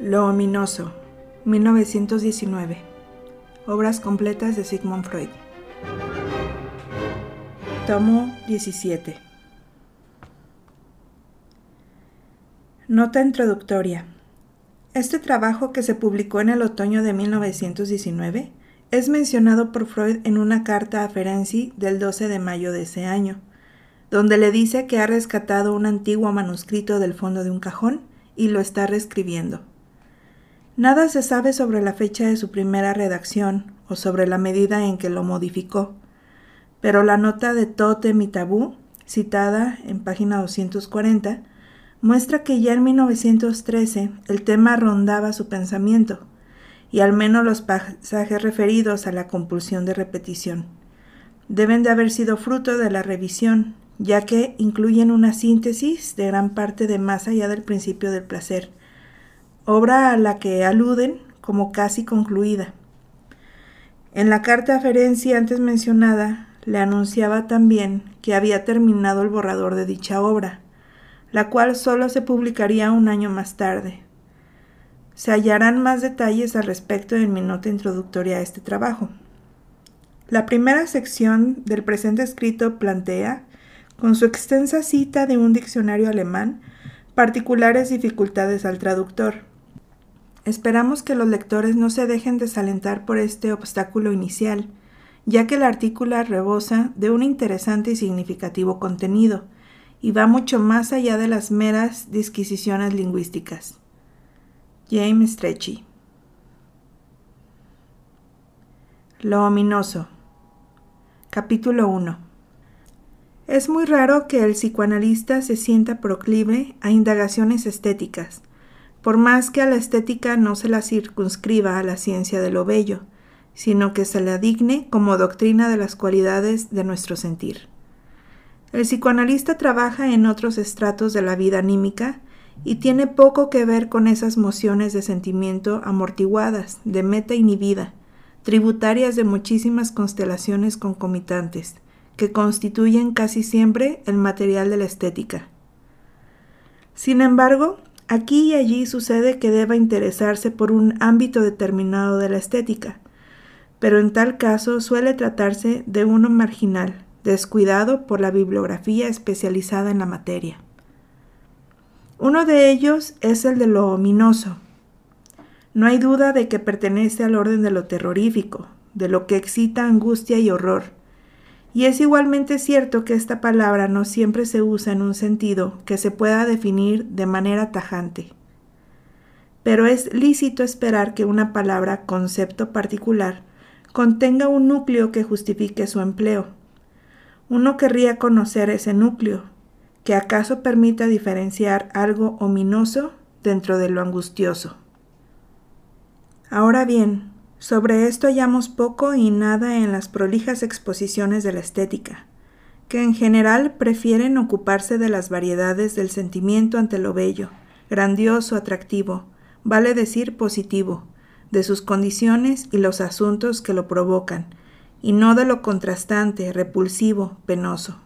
Lo ominoso, 1919. Obras completas de Sigmund Freud. Tomo 17. Nota introductoria. Este trabajo, que se publicó en el otoño de 1919, es mencionado por Freud en una carta a Ferenczi del 12 de mayo de ese año, donde le dice que ha rescatado un antiguo manuscrito del fondo de un cajón y lo está reescribiendo. Nada se sabe sobre la fecha de su primera redacción o sobre la medida en que lo modificó, pero la nota de Totem y Tabú, citada en página 240, muestra que ya en 1913 el tema rondaba su pensamiento, y al menos los pasajes referidos a la compulsión de repetición. Deben de haber sido fruto de la revisión, ya que incluyen una síntesis de gran parte de más allá del principio del placer, obra a la que aluden como casi concluida. En la carta a Ferenczi antes mencionada, le anunciaba también que había terminado el borrador de dicha obra, la cual solo se publicaría un año más tarde. Se hallarán más detalles al respecto en mi nota introductoria a este trabajo. La primera sección del presente escrito plantea, con su extensa cita de un diccionario alemán, particulares dificultades al traductor, Esperamos que los lectores no se dejen desalentar por este obstáculo inicial, ya que el artículo rebosa de un interesante y significativo contenido, y va mucho más allá de las meras disquisiciones lingüísticas. James Stretchy Lo ominoso. Capítulo 1 Es muy raro que el psicoanalista se sienta proclive a indagaciones estéticas, por más que a la estética no se la circunscriba a la ciencia de lo bello, sino que se la digne como doctrina de las cualidades de nuestro sentir. El psicoanalista trabaja en otros estratos de la vida anímica y tiene poco que ver con esas mociones de sentimiento amortiguadas, de meta inhibida, tributarias de muchísimas constelaciones concomitantes, que constituyen casi siempre el material de la estética. Sin embargo, Aquí y allí sucede que deba interesarse por un ámbito determinado de la estética, pero en tal caso suele tratarse de uno marginal, descuidado por la bibliografía especializada en la materia. Uno de ellos es el de lo ominoso. No hay duda de que pertenece al orden de lo terrorífico, de lo que excita angustia y horror, y es igualmente cierto que esta palabra no siempre se usa en un sentido que se pueda definir de manera tajante. Pero es lícito esperar que una palabra concepto particular contenga un núcleo que justifique su empleo. Uno querría conocer ese núcleo, que acaso permita diferenciar algo ominoso dentro de lo angustioso. Ahora bien, sobre esto hallamos poco y nada en las prolijas exposiciones de la estética, que en general prefieren ocuparse de las variedades del sentimiento ante lo bello, grandioso, atractivo, vale decir positivo, de sus condiciones y los asuntos que lo provocan, y no de lo contrastante, repulsivo, penoso.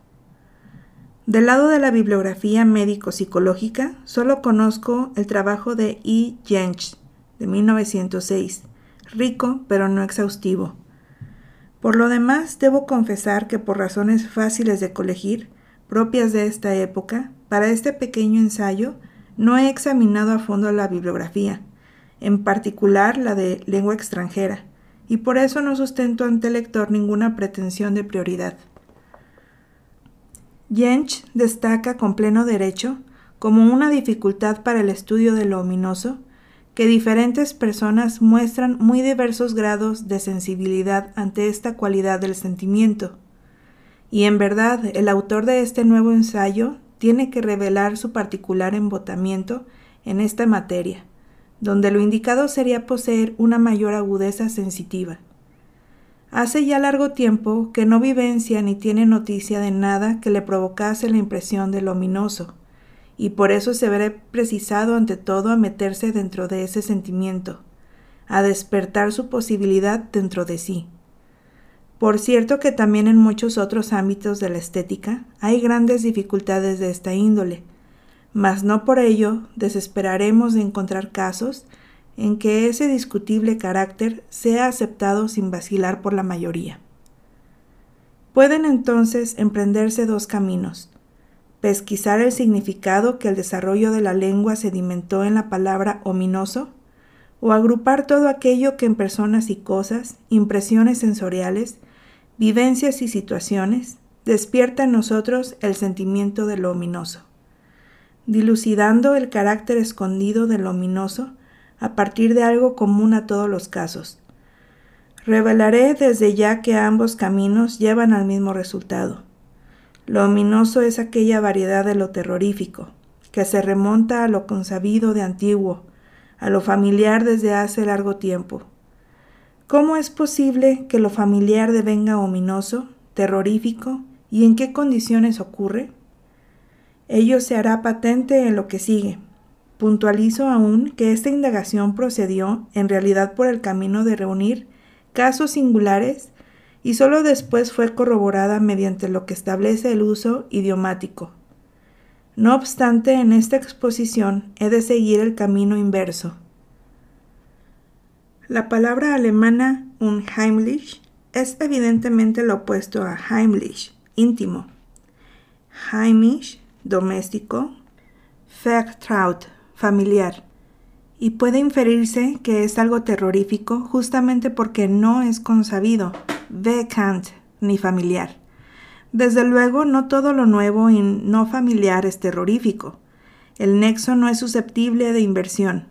Del lado de la bibliografía médico-psicológica, solo conozco el trabajo de E. Jentsch, de 1906, rico pero no exhaustivo. Por lo demás, debo confesar que por razones fáciles de colegir, propias de esta época, para este pequeño ensayo no he examinado a fondo la bibliografía, en particular la de lengua extranjera, y por eso no sustento ante el lector ninguna pretensión de prioridad. Jensch destaca con pleno derecho, como una dificultad para el estudio de lo ominoso, que diferentes personas muestran muy diversos grados de sensibilidad ante esta cualidad del sentimiento. Y en verdad, el autor de este nuevo ensayo tiene que revelar su particular embotamiento en esta materia, donde lo indicado sería poseer una mayor agudeza sensitiva. Hace ya largo tiempo que no vivencia ni tiene noticia de nada que le provocase la impresión de lo ominoso, y por eso se verá precisado ante todo a meterse dentro de ese sentimiento, a despertar su posibilidad dentro de sí. Por cierto que también en muchos otros ámbitos de la estética hay grandes dificultades de esta índole, mas no por ello desesperaremos de encontrar casos en que ese discutible carácter sea aceptado sin vacilar por la mayoría. Pueden entonces emprenderse dos caminos, pesquisar el significado que el desarrollo de la lengua sedimentó en la palabra ominoso, o agrupar todo aquello que en personas y cosas, impresiones sensoriales, vivencias y situaciones, despierta en nosotros el sentimiento de lo ominoso, dilucidando el carácter escondido del ominoso a partir de algo común a todos los casos. Revelaré desde ya que ambos caminos llevan al mismo resultado. Lo ominoso es aquella variedad de lo terrorífico, que se remonta a lo consabido de antiguo, a lo familiar desde hace largo tiempo, ¿Cómo es posible que lo familiar devenga ominoso, terrorífico y en qué condiciones ocurre? Ello se hará patente en lo que sigue. Puntualizo aún que esta indagación procedió en realidad por el camino de reunir casos singulares y sólo después fue corroborada mediante lo que establece el uso idiomático. No obstante, en esta exposición he de seguir el camino inverso, la palabra alemana unheimlich es evidentemente lo opuesto a heimlich, íntimo. Heimisch, doméstico. Vertraut, familiar. Y puede inferirse que es algo terrorífico justamente porque no es consabido, bekannt, ni familiar. Desde luego, no todo lo nuevo y no familiar es terrorífico. El nexo no es susceptible de inversión.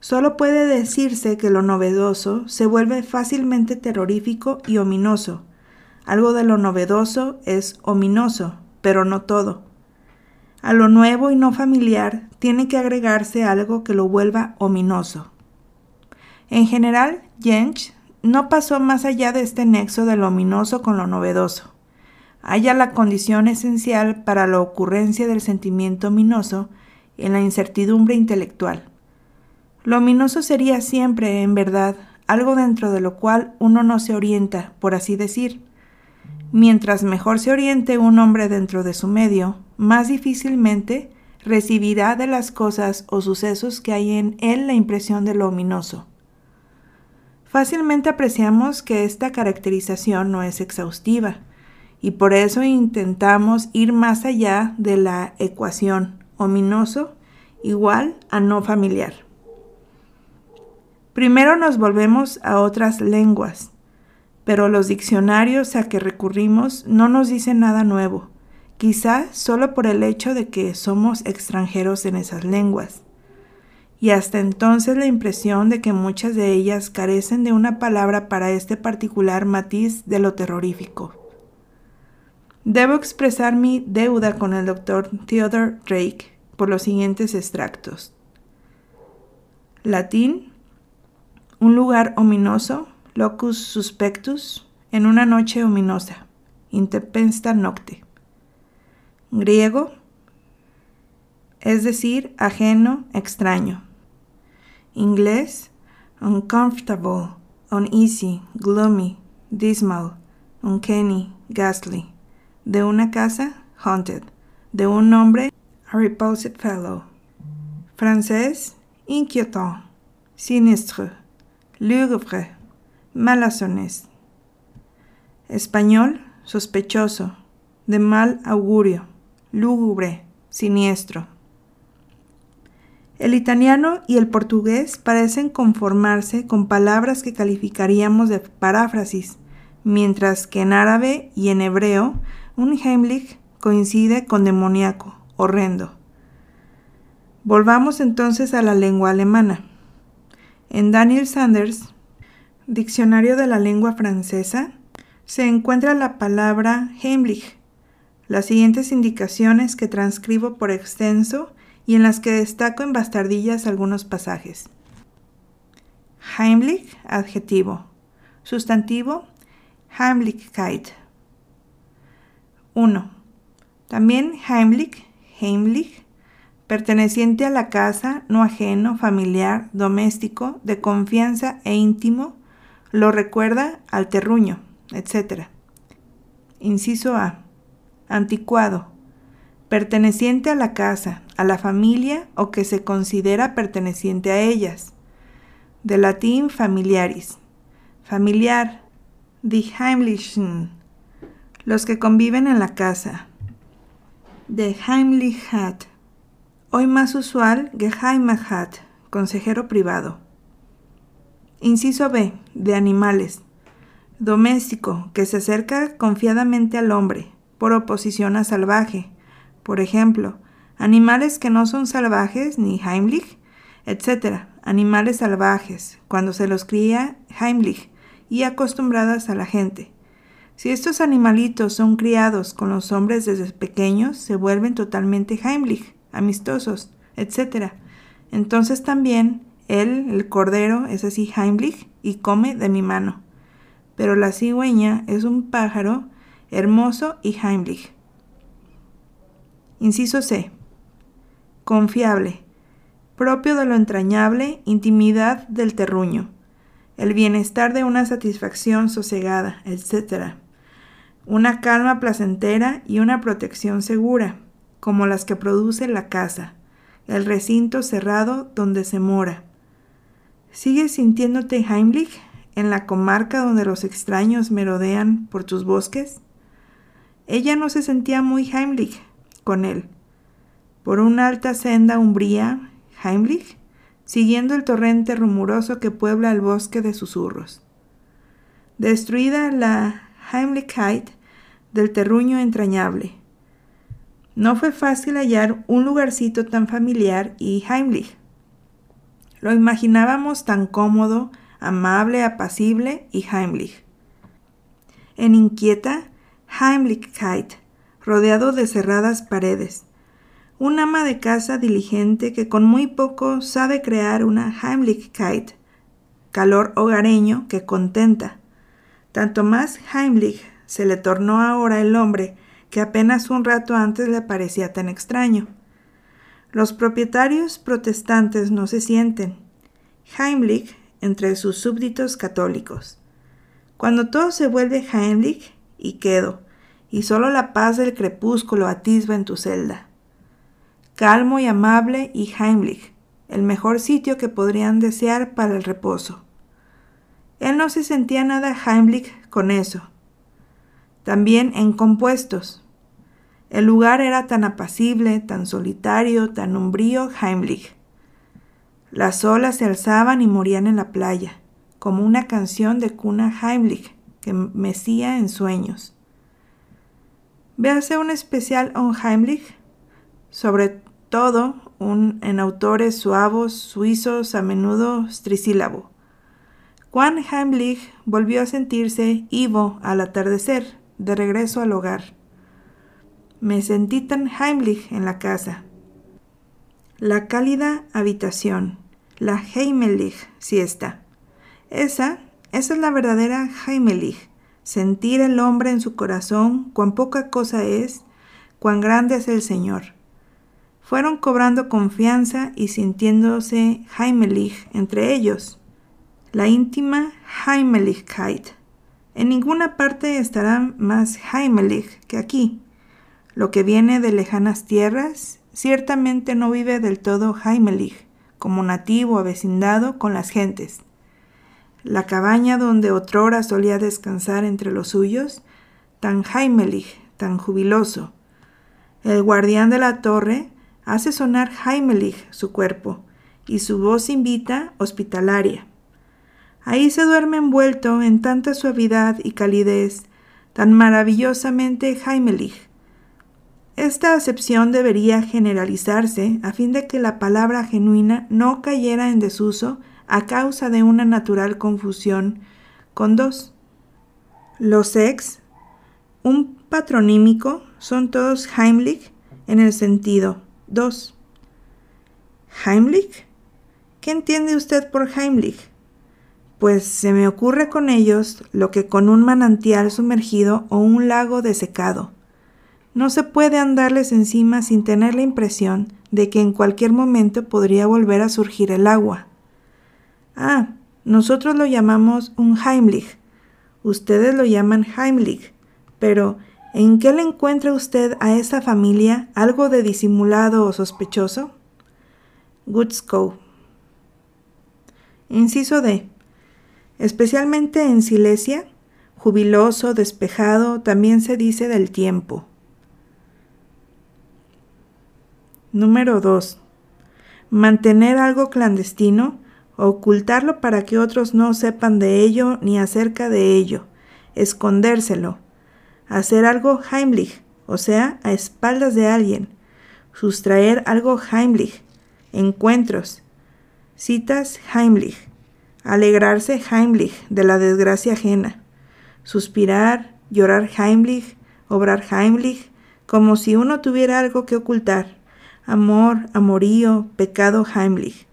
Solo puede decirse que lo novedoso se vuelve fácilmente terrorífico y ominoso. Algo de lo novedoso es ominoso, pero no todo. A lo nuevo y no familiar tiene que agregarse algo que lo vuelva ominoso. En general, Jentsch no pasó más allá de este nexo de lo ominoso con lo novedoso. Halla la condición esencial para la ocurrencia del sentimiento ominoso en la incertidumbre intelectual. Lo ominoso sería siempre, en verdad, algo dentro de lo cual uno no se orienta, por así decir. Mientras mejor se oriente un hombre dentro de su medio, más difícilmente recibirá de las cosas o sucesos que hay en él la impresión de lo ominoso. Fácilmente apreciamos que esta caracterización no es exhaustiva, y por eso intentamos ir más allá de la ecuación ominoso igual a no familiar. Primero nos volvemos a otras lenguas, pero los diccionarios a que recurrimos no nos dicen nada nuevo, quizá solo por el hecho de que somos extranjeros en esas lenguas. Y hasta entonces la impresión de que muchas de ellas carecen de una palabra para este particular matiz de lo terrorífico. Debo expresar mi deuda con el doctor Theodore Drake por los siguientes extractos. Latín un lugar ominoso, locus suspectus, en una noche ominosa, intempesta nocte. Griego, es decir, ajeno, extraño. Inglés, uncomfortable, uneasy, gloomy, dismal, uncanny, ghastly. De una casa, haunted. De un nombre, a repulsive fellow. Francés, inquietant, sinistre lúgubre, malazones. Español, sospechoso, de mal augurio, lúgubre, siniestro. El italiano y el portugués parecen conformarse con palabras que calificaríamos de paráfrasis, mientras que en árabe y en hebreo un Heimlich coincide con demoníaco, horrendo. Volvamos entonces a la lengua alemana. En Daniel Sanders, Diccionario de la Lengua Francesa, se encuentra la palabra Heimlich, las siguientes indicaciones que transcribo por extenso y en las que destaco en bastardillas algunos pasajes. Heimlich, adjetivo. Sustantivo, Heimlichkeit. 1. También Heimlich, Heimlich, perteneciente a la casa, no ajeno, familiar, doméstico, de confianza e íntimo, lo recuerda al terruño, etc. Inciso A. Anticuado. Perteneciente a la casa, a la familia o que se considera perteneciente a ellas. De latín familiaris. Familiar. Die Heimlichen. Los que conviven en la casa. De Heimlichkeit. Hoy más usual, Geheimheit, consejero privado. Inciso B. De animales. Doméstico, que se acerca confiadamente al hombre, por oposición a salvaje. Por ejemplo, animales que no son salvajes ni Heimlich, etc. Animales salvajes, cuando se los cría Heimlich y acostumbradas a la gente. Si estos animalitos son criados con los hombres desde pequeños, se vuelven totalmente Heimlich, amistosos, etc. Entonces también él, el cordero, es así Heimlich y come de mi mano. Pero la cigüeña es un pájaro hermoso y Heimlich. Inciso C. Confiable. Propio de lo entrañable, intimidad del terruño. El bienestar de una satisfacción sosegada, etc. Una calma placentera y una protección segura, como las que produce la casa, el recinto cerrado donde se mora ¿Sigues sintiéndote Heimlich en la comarca donde los extraños merodean por tus bosques? Ella no se sentía muy Heimlich con él. Por una alta senda umbría, Heimlich, siguiendo el torrente rumoroso que puebla el bosque de susurros. Destruida la Heimlichkeit del terruño entrañable. No fue fácil hallar un lugarcito tan familiar y Heimlich lo imaginábamos tan cómodo, amable, apacible y Heimlich. En inquieta Heimlichkeit, rodeado de cerradas paredes. Un ama de casa diligente que con muy poco sabe crear una Heimlichkeit, calor hogareño que contenta. Tanto más Heimlich se le tornó ahora el hombre que apenas un rato antes le parecía tan extraño. Los propietarios protestantes no se sienten. Heimlich entre sus súbditos católicos. Cuando todo se vuelve Heimlich y quedo, y solo la paz del crepúsculo atisba en tu celda. Calmo y amable y Heimlich, el mejor sitio que podrían desear para el reposo. Él no se sentía nada Heimlich con eso. También en compuestos, el lugar era tan apacible, tan solitario, tan umbrío, Heimlich. Las olas se alzaban y morían en la playa, como una canción de cuna Heimlich que mecía en sueños. Véase un especial on Heimlich, sobre todo un, en autores suavos, suizos, a menudo trisílabo. Juan Heimlich volvió a sentirse Ivo al atardecer, de regreso al hogar. Me sentí tan Heimlich en la casa. La cálida habitación, la Heimlich siesta. Esa, esa es la verdadera Heimlich, sentir el hombre en su corazón cuán poca cosa es, cuán grande es el Señor. Fueron cobrando confianza y sintiéndose Heimlich entre ellos. La íntima Heimlichkeit. En ninguna parte estará más Heimlich que aquí. Lo que viene de lejanas tierras ciertamente no vive del todo Heimelich, como nativo avecindado con las gentes. La cabaña donde otrora solía descansar entre los suyos, tan Heimelich, tan jubiloso. El guardián de la torre hace sonar Heimelich su cuerpo, y su voz invita hospitalaria. Ahí se duerme envuelto en tanta suavidad y calidez, tan maravillosamente Heimelich, esta acepción debería generalizarse a fin de que la palabra genuina no cayera en desuso a causa de una natural confusión con dos. Los ex, un patronímico, son todos Heimlich en el sentido dos. ¿Heimlich? ¿Qué entiende usted por Heimlich? Pues se me ocurre con ellos lo que con un manantial sumergido o un lago desecado no se puede andarles encima sin tener la impresión de que en cualquier momento podría volver a surgir el agua. Ah, nosotros lo llamamos un Heimlich, Ustedes lo llaman Heimlich, pero ¿en qué le encuentra usted a esa familia algo de disimulado o sospechoso? Gutzkow. Inciso D. Especialmente en Silesia, jubiloso, despejado, también se dice del tiempo. Número 2. Mantener algo clandestino, ocultarlo para que otros no sepan de ello ni acerca de ello, escondérselo, hacer algo Heimlich, o sea, a espaldas de alguien, sustraer algo Heimlich, encuentros, citas Heimlich, alegrarse Heimlich de la desgracia ajena, suspirar, llorar Heimlich, obrar Heimlich, como si uno tuviera algo que ocultar amor, amorío, pecado Heimlich.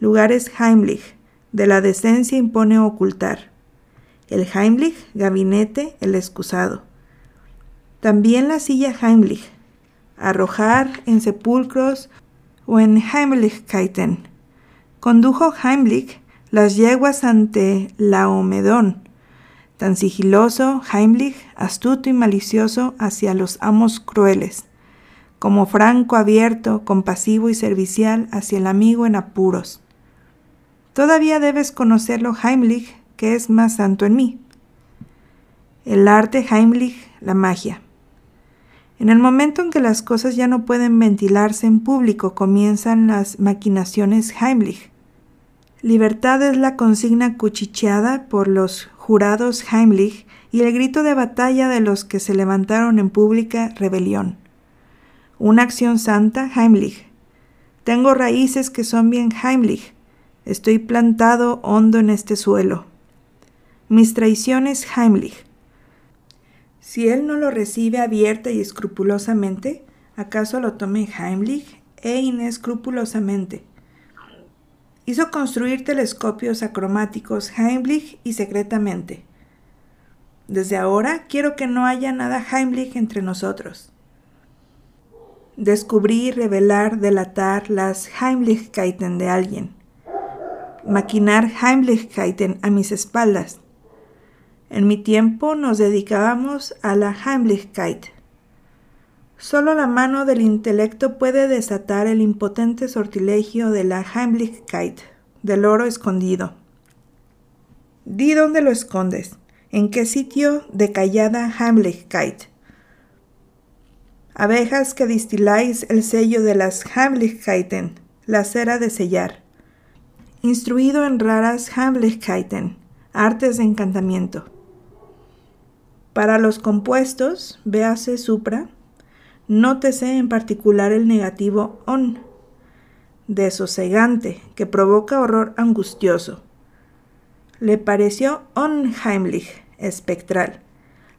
Lugares Heimlich, de la decencia impone ocultar. El Heimlich, gabinete, el excusado. También la silla Heimlich, arrojar en sepulcros o en Heimlichkeiten. Condujo Heimlich las yeguas ante Laomedón, tan sigiloso, Heimlich, astuto y malicioso hacia los amos crueles como franco, abierto, compasivo y servicial hacia el amigo en apuros. Todavía debes conocerlo Heimlich, que es más santo en mí. El arte Heimlich, la magia. En el momento en que las cosas ya no pueden ventilarse en público, comienzan las maquinaciones Heimlich. Libertad es la consigna cuchicheada por los jurados Heimlich y el grito de batalla de los que se levantaron en pública rebelión. Una acción santa, Heimlich. Tengo raíces que son bien Heimlich. Estoy plantado hondo en este suelo. Mis traiciones, Heimlich. Si él no lo recibe abierta y escrupulosamente, ¿acaso lo tome Heimlich e inescrupulosamente? Hizo construir telescopios acromáticos Heimlich y secretamente. Desde ahora quiero que no haya nada Heimlich entre nosotros descubrir, revelar, delatar las Heimlichkeiten de alguien, maquinar Heimlichkeiten a mis espaldas. En mi tiempo nos dedicábamos a la Heimlichkeit. Solo la mano del intelecto puede desatar el impotente sortilegio de la Heimlichkeit, del oro escondido. Di dónde lo escondes, en qué sitio de callada Heimlichkeit abejas que distiláis el sello de las Heimlichkeiten, la cera de sellar. Instruido en raras Heimlichkeiten, artes de encantamiento. Para los compuestos, véase supra, nótese en particular el negativo on, desosegante, que provoca horror angustioso. Le pareció unheimlich, espectral.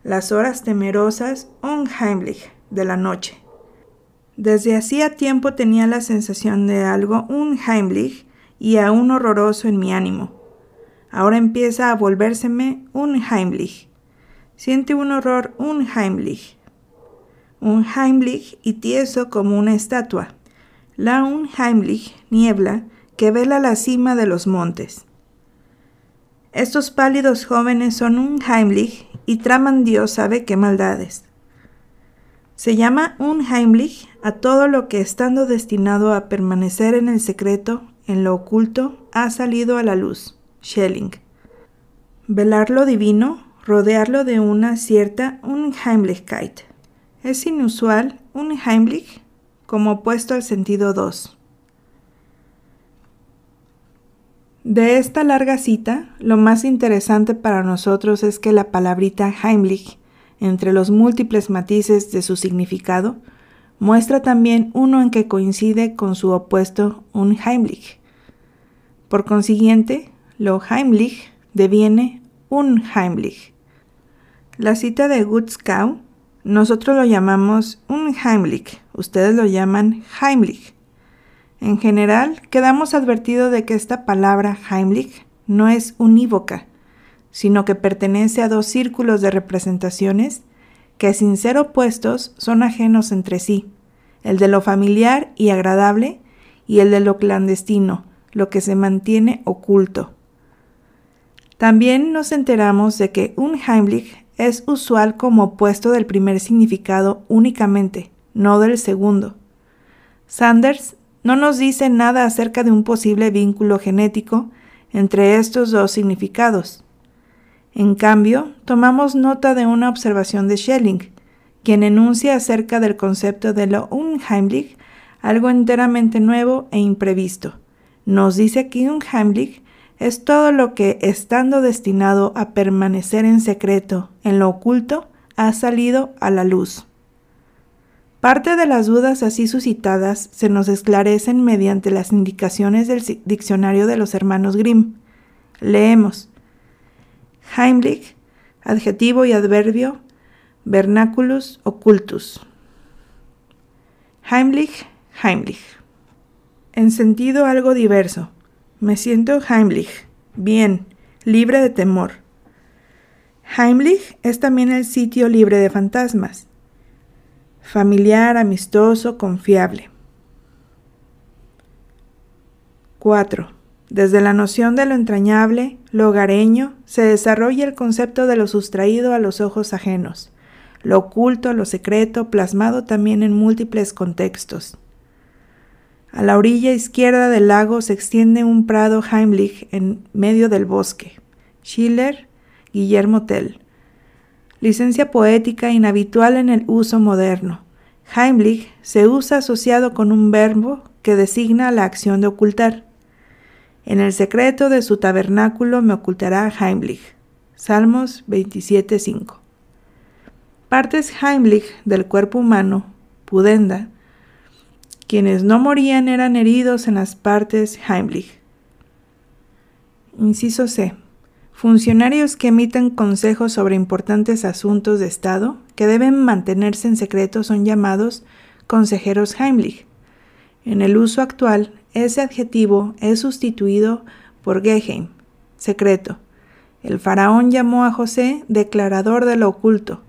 Las horas temerosas unheimlich, de la noche. Desde hacía tiempo tenía la sensación de algo un Heimlich y aún horroroso en mi ánimo. Ahora empieza a volvérseme un Heimlich. Siente un horror un Heimlich. Un Heimlich y tieso como una estatua. La un Heimlich, niebla, que vela la cima de los montes. Estos pálidos jóvenes son un Heimlich y traman Dios sabe qué maldades. Se llama Unheimlich a todo lo que estando destinado a permanecer en el secreto, en lo oculto, ha salido a la luz. Schelling. Velar lo divino, rodearlo de una cierta Unheimlichkeit. Es inusual Unheimlich como opuesto al sentido 2. De esta larga cita, lo más interesante para nosotros es que la palabrita Heimlich entre los múltiples matices de su significado, muestra también uno en que coincide con su opuesto Unheimlich. Por consiguiente, lo Heimlich deviene Unheimlich. La cita de Gutzkau, nosotros lo llamamos Unheimlich, ustedes lo llaman Heimlich. En general, quedamos advertidos de que esta palabra Heimlich no es unívoca, sino que pertenece a dos círculos de representaciones que sin ser opuestos son ajenos entre sí, el de lo familiar y agradable y el de lo clandestino, lo que se mantiene oculto. También nos enteramos de que un Heimlich es usual como opuesto del primer significado únicamente, no del segundo. Sanders no nos dice nada acerca de un posible vínculo genético entre estos dos significados. En cambio, tomamos nota de una observación de Schelling, quien enuncia acerca del concepto de lo unheimlich algo enteramente nuevo e imprevisto. Nos dice que unheimlich es todo lo que, estando destinado a permanecer en secreto, en lo oculto, ha salido a la luz. Parte de las dudas así suscitadas se nos esclarecen mediante las indicaciones del diccionario de los hermanos Grimm. Leemos. Heimlich, adjetivo y adverbio, vernaculus ocultus. Heimlich, Heimlich. En sentido algo diverso. Me siento Heimlich, bien, libre de temor. Heimlich es también el sitio libre de fantasmas familiar, amistoso, confiable. 4. Desde la noción de lo entrañable, lo hogareño, se desarrolla el concepto de lo sustraído a los ojos ajenos, lo oculto, lo secreto, plasmado también en múltiples contextos. A la orilla izquierda del lago se extiende un prado Heimlich en medio del bosque. Schiller, Guillermo Tell licencia poética inhabitual en el uso moderno. Heimlich se usa asociado con un verbo que designa la acción de ocultar. En el secreto de su tabernáculo me ocultará Heimlich. Salmos 27.5. Partes Heimlich del cuerpo humano, pudenda. Quienes no morían eran heridos en las partes Heimlich. Inciso C. Funcionarios que emiten consejos sobre importantes asuntos de Estado que deben mantenerse en secreto son llamados consejeros Heimlich. En el uso actual, ese adjetivo es sustituido por Geheim, secreto. El faraón llamó a José declarador de lo oculto,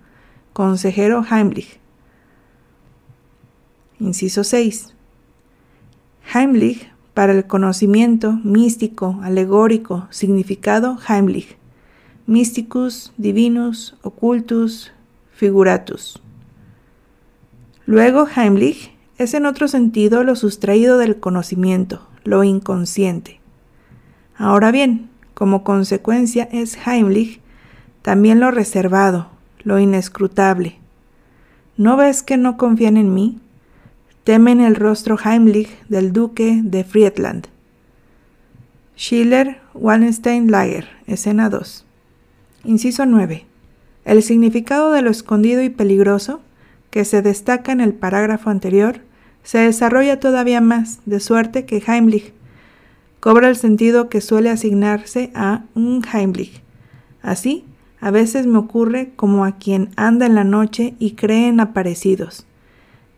consejero Heimlich. Inciso 6. Heimlich para el conocimiento místico, alegórico, significado Heimlich, mysticus, divinus, occultus, figuratus. Luego Heimlich es en otro sentido lo sustraído del conocimiento, lo inconsciente. Ahora bien, como consecuencia es Heimlich también lo reservado, lo inescrutable. ¿No ves que no confían en mí? temen el rostro Heimlich del duque de Friedland. Schiller, Wallenstein Lager, escena 2. Inciso 9. El significado de lo escondido y peligroso, que se destaca en el parágrafo anterior, se desarrolla todavía más, de suerte que Heimlich cobra el sentido que suele asignarse a un Heimlich. Así, a veces me ocurre como a quien anda en la noche y cree en aparecidos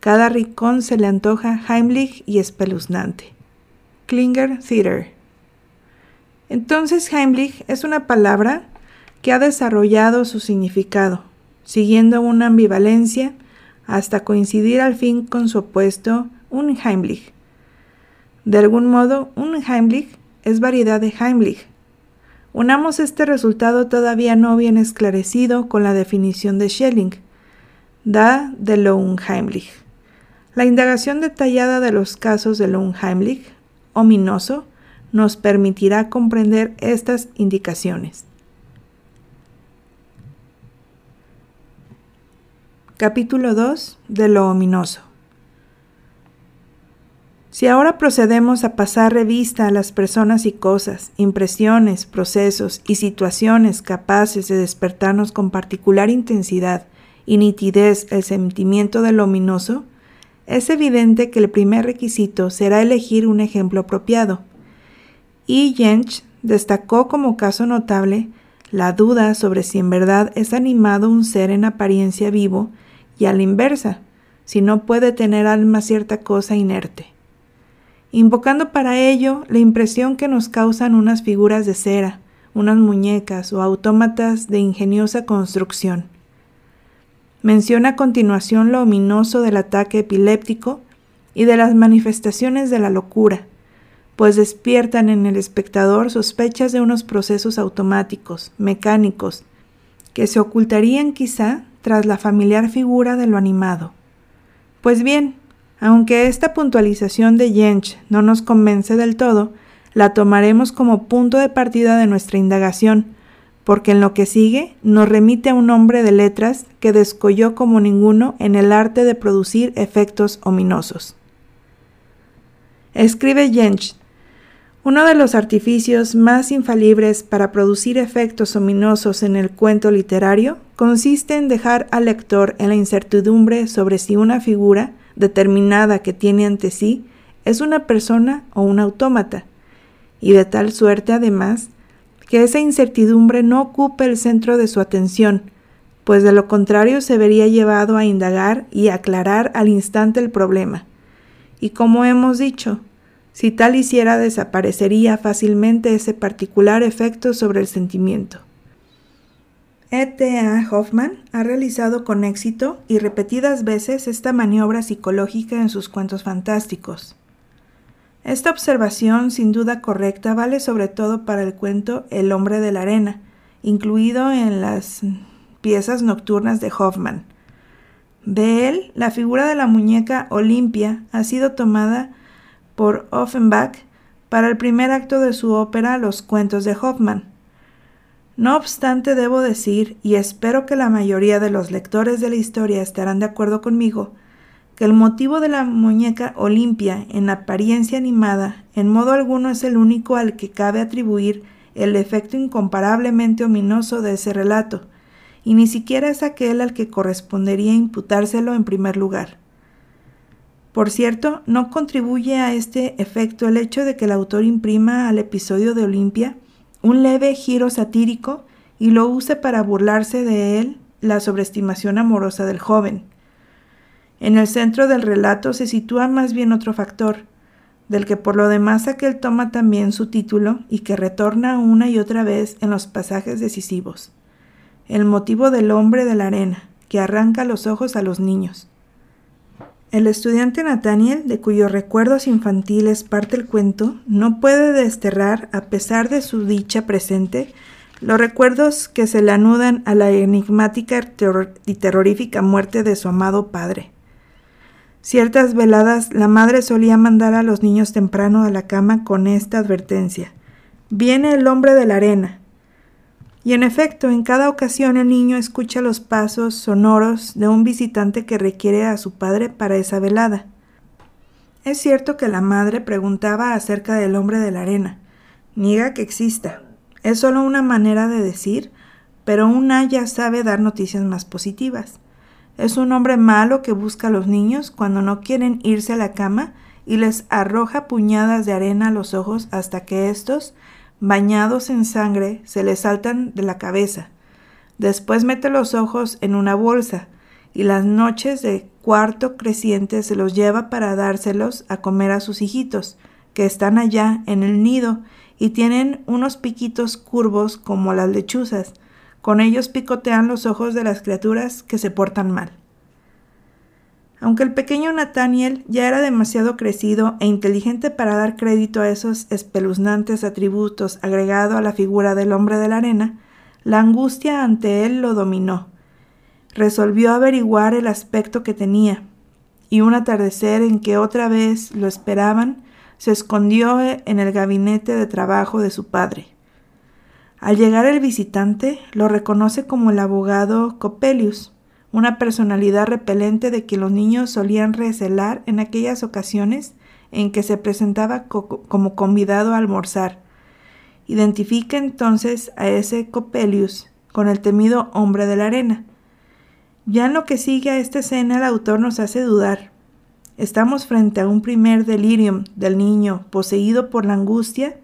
cada rincón se le antoja Heimlich y espeluznante. Klinger Theater. Entonces Heimlich es una palabra que ha desarrollado su significado, siguiendo una ambivalencia hasta coincidir al fin con su opuesto, un Heimlich. De algún modo, un Heimlich es variedad de Heimlich. Unamos este resultado todavía no bien esclarecido con la definición de Schelling, da de lo unheimlich. La indagación detallada de los casos de Unheimlich, ominoso, nos permitirá comprender estas indicaciones. Capítulo 2 de lo ominoso. Si ahora procedemos a pasar revista a las personas y cosas, impresiones, procesos y situaciones capaces de despertarnos con particular intensidad y nitidez el sentimiento del ominoso, es evidente que el primer requisito será elegir un ejemplo apropiado. Y Jensch destacó como caso notable la duda sobre si en verdad es animado un ser en apariencia vivo y a la inversa, si no puede tener alma cierta cosa inerte. Invocando para ello la impresión que nos causan unas figuras de cera, unas muñecas o autómatas de ingeniosa construcción. Menciona a continuación lo ominoso del ataque epiléptico y de las manifestaciones de la locura, pues despiertan en el espectador sospechas de unos procesos automáticos, mecánicos, que se ocultarían quizá tras la familiar figura de lo animado. Pues bien, aunque esta puntualización de Jensch no nos convence del todo, la tomaremos como punto de partida de nuestra indagación, porque en lo que sigue nos remite a un hombre de letras que descolló como ninguno en el arte de producir efectos ominosos. Escribe Jensch, uno de los artificios más infalibles para producir efectos ominosos en el cuento literario consiste en dejar al lector en la incertidumbre sobre si una figura determinada que tiene ante sí es una persona o un autómata, y de tal suerte además que esa incertidumbre no ocupe el centro de su atención, pues de lo contrario se vería llevado a indagar y aclarar al instante el problema. Y como hemos dicho, si tal hiciera desaparecería fácilmente ese particular efecto sobre el sentimiento. E.T.A. Hoffman ha realizado con éxito y repetidas veces esta maniobra psicológica en sus cuentos fantásticos. Esta observación, sin duda correcta, vale sobre todo para el cuento El hombre de la arena, incluido en las piezas nocturnas de Hoffman. De él, la figura de la muñeca Olimpia ha sido tomada por Offenbach para el primer acto de su ópera Los cuentos de Hoffman. No obstante, debo decir, y espero que la mayoría de los lectores de la historia estarán de acuerdo conmigo, que el motivo de la muñeca Olimpia en apariencia animada en modo alguno es el único al que cabe atribuir el efecto incomparablemente ominoso de ese relato, y ni siquiera es aquel al que correspondería imputárselo en primer lugar. Por cierto, no contribuye a este efecto el hecho de que el autor imprima al episodio de Olimpia un leve giro satírico y lo use para burlarse de él la sobreestimación amorosa del joven. En el centro del relato se sitúa más bien otro factor, del que por lo demás aquel toma también su título y que retorna una y otra vez en los pasajes decisivos. El motivo del hombre de la arena, que arranca los ojos a los niños. El estudiante Nathaniel, de cuyos recuerdos infantiles parte el cuento, no puede desterrar, a pesar de su dicha presente, los recuerdos que se le anudan a la enigmática y terrorífica muerte de su amado padre. Ciertas veladas la madre solía mandar a los niños temprano a la cama con esta advertencia. Viene el hombre de la arena, y en efecto, en cada ocasión el niño escucha los pasos sonoros de un visitante que requiere a su padre para esa velada. Es cierto que la madre preguntaba acerca del hombre de la arena. Niega que exista. Es solo una manera de decir, pero una ya sabe dar noticias más positivas. Es un hombre malo que busca a los niños cuando no quieren irse a la cama y les arroja puñadas de arena a los ojos hasta que éstos bañados en sangre, se le saltan de la cabeza. Después mete los ojos en una bolsa y las noches de cuarto creciente se los lleva para dárselos a comer a sus hijitos, que están allá en el nido y tienen unos piquitos curvos como las lechuzas. Con ellos picotean los ojos de las criaturas que se portan mal. Aunque el pequeño Nathaniel ya era demasiado crecido e inteligente para dar crédito a esos espeluznantes atributos agregado a la figura del hombre de la arena, la angustia ante él lo dominó. Resolvió averiguar el aspecto que tenía, y un atardecer en que otra vez lo esperaban, se escondió en el gabinete de trabajo de su padre. Al llegar el visitante, lo reconoce como el abogado Coppelius, una personalidad repelente de que los niños solían recelar en aquellas ocasiones en que se presentaba como convidado a almorzar. Identifica entonces a ese Coppelius con el temido hombre de la arena. Ya en lo que sigue a esta escena el autor nos hace dudar. ¿Estamos frente a un primer delirium del niño poseído por la angustia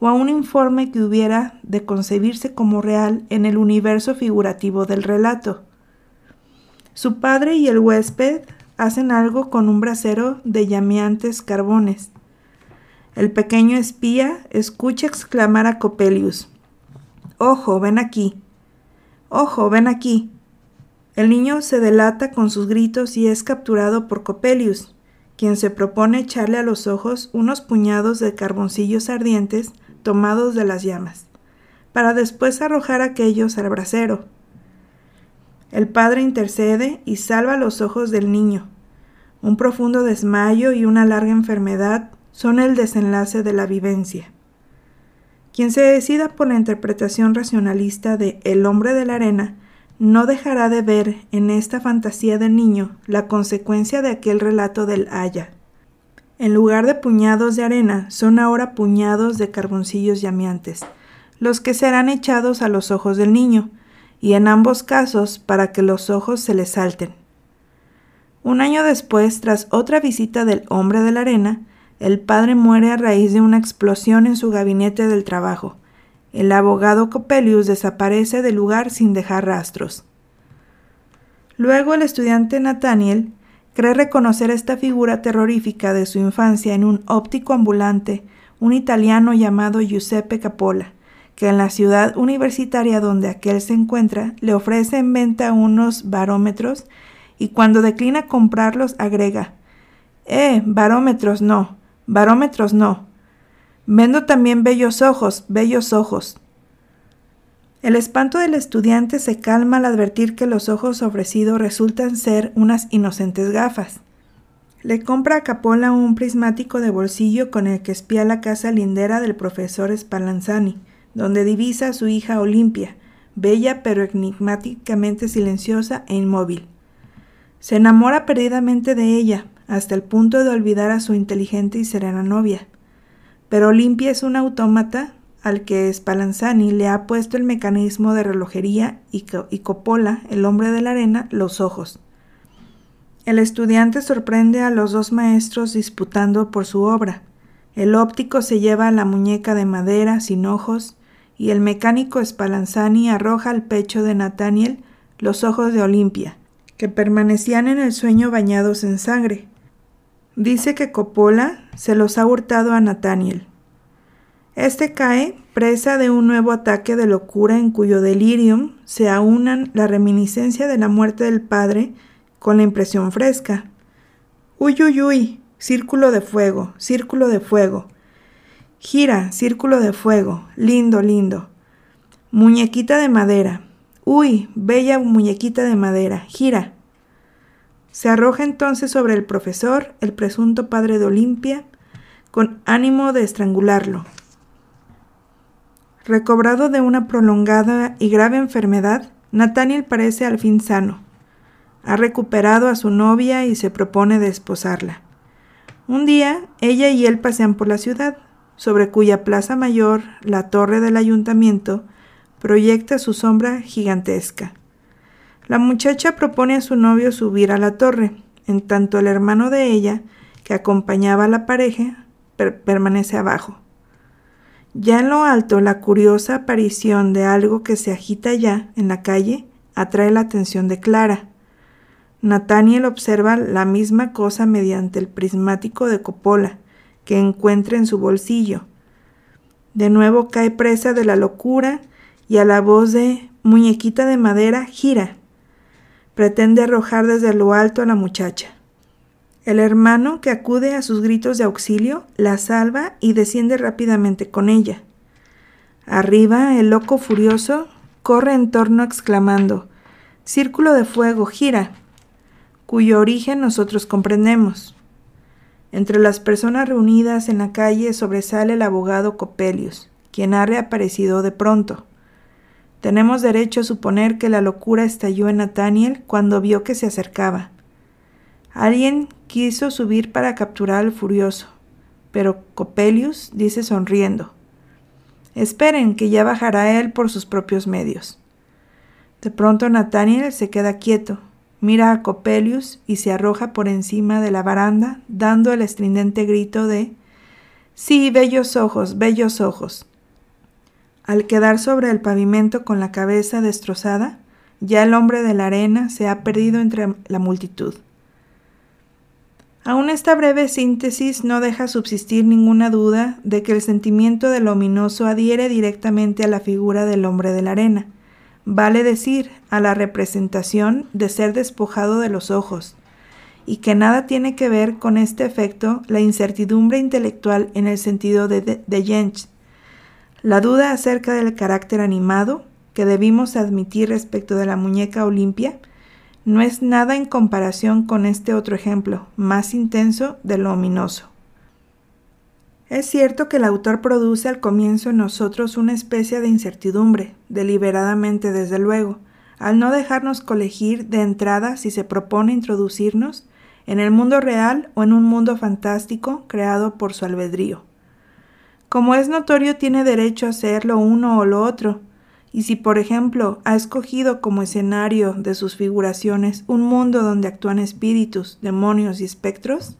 o a un informe que hubiera de concebirse como real en el universo figurativo del relato? Su padre y el huésped hacen algo con un brasero de llameantes carbones. El pequeño espía escucha exclamar a Copelius. Ojo, ven aquí. Ojo, ven aquí. El niño se delata con sus gritos y es capturado por Copelius, quien se propone echarle a los ojos unos puñados de carboncillos ardientes tomados de las llamas, para después arrojar aquellos al brasero. El padre intercede y salva los ojos del niño. Un profundo desmayo y una larga enfermedad son el desenlace de la vivencia. Quien se decida por la interpretación racionalista de El hombre de la arena no dejará de ver en esta fantasía del niño la consecuencia de aquel relato del haya. En lugar de puñados de arena, son ahora puñados de carboncillos llameantes, los que serán echados a los ojos del niño, y en ambos casos para que los ojos se le salten. Un año después, tras otra visita del hombre de la arena, el padre muere a raíz de una explosión en su gabinete del trabajo, el abogado Coppelius desaparece del lugar sin dejar rastros. Luego el estudiante Nathaniel cree reconocer esta figura terrorífica de su infancia en un óptico ambulante, un italiano llamado Giuseppe Capola, que en la ciudad universitaria donde aquel se encuentra le ofrece en venta unos barómetros y cuando declina comprarlos agrega Eh, barómetros no, barómetros no, Vendo también bellos ojos, bellos ojos. El espanto del estudiante se calma al advertir que los ojos ofrecidos resultan ser unas inocentes gafas. Le compra a Capola un prismático de bolsillo con el que espía la casa lindera del profesor Spallanzani, donde divisa a su hija Olimpia, bella pero enigmáticamente silenciosa e inmóvil. Se enamora perdidamente de ella, hasta el punto de olvidar a su inteligente y serena novia. Pero Olimpia es un autómata al que Spallanzani le ha puesto el mecanismo de relojería y, y Coppola, el hombre de la arena, los ojos. El estudiante sorprende a los dos maestros disputando por su obra. El óptico se lleva la muñeca de madera sin ojos y el mecánico Spallanzani arroja al pecho de Nathaniel los ojos de Olimpia, que permanecían en el sueño bañados en sangre. Dice que Coppola se los ha hurtado a Nathaniel. Este cae presa de un nuevo ataque de locura en cuyo delirium se aunan la reminiscencia de la muerte del padre con la impresión fresca. Uy, uy, uy, círculo de fuego, círculo de fuego. Gira, círculo de fuego, lindo, lindo. Muñequita de madera. Uy, bella muñequita de madera, gira. Se arroja entonces sobre el profesor, el presunto padre de Olimpia, con ánimo de estrangularlo. Recobrado de una prolongada y grave enfermedad, Nathaniel parece al fin sano. Ha recuperado a su novia y se propone desposarla. Un día, ella y él pasean por la ciudad, sobre cuya plaza mayor la torre del ayuntamiento proyecta su sombra gigantesca. La muchacha propone a su novio subir a la torre, en tanto el hermano de ella, que acompañaba a la pareja, permanece abajo. Ya en lo alto, la curiosa aparición de algo que se agita ya en la calle atrae la atención de Clara. Nathaniel observa la misma cosa mediante el prismático de Coppola que encuentra en su bolsillo. De nuevo cae presa de la locura y a la voz de muñequita de madera gira pretende arrojar desde lo alto a la muchacha. El hermano, que acude a sus gritos de auxilio, la salva y desciende rápidamente con ella. Arriba, el loco furioso corre en torno exclamando Círculo de fuego, gira, cuyo origen nosotros comprendemos. Entre las personas reunidas en la calle sobresale el abogado Copelius, quien ha reaparecido de pronto. Tenemos derecho a suponer que la locura estalló en Nathaniel cuando vio que se acercaba. Alguien quiso subir para capturar al furioso, pero Copelius dice sonriendo, Esperen, que ya bajará él por sus propios medios. De pronto Nathaniel se queda quieto, mira a Copelius y se arroja por encima de la baranda, dando el estridente grito de Sí, bellos ojos, bellos ojos. Al quedar sobre el pavimento con la cabeza destrozada, ya el hombre de la arena se ha perdido entre la multitud. Aún esta breve síntesis no deja subsistir ninguna duda de que el sentimiento del ominoso adhiere directamente a la figura del hombre de la arena, vale decir, a la representación de ser despojado de los ojos, y que nada tiene que ver con este efecto la incertidumbre intelectual en el sentido de, de, la duda acerca del carácter animado que debimos admitir respecto de la muñeca Olimpia no es nada en comparación con este otro ejemplo, más intenso de lo ominoso. Es cierto que el autor produce al comienzo en nosotros una especie de incertidumbre, deliberadamente desde luego, al no dejarnos colegir de entrada si se propone introducirnos en el mundo real o en un mundo fantástico creado por su albedrío. Como es notorio, tiene derecho a ser lo uno o lo otro, y si, por ejemplo, ha escogido como escenario de sus figuraciones un mundo donde actúan espíritus, demonios y espectros,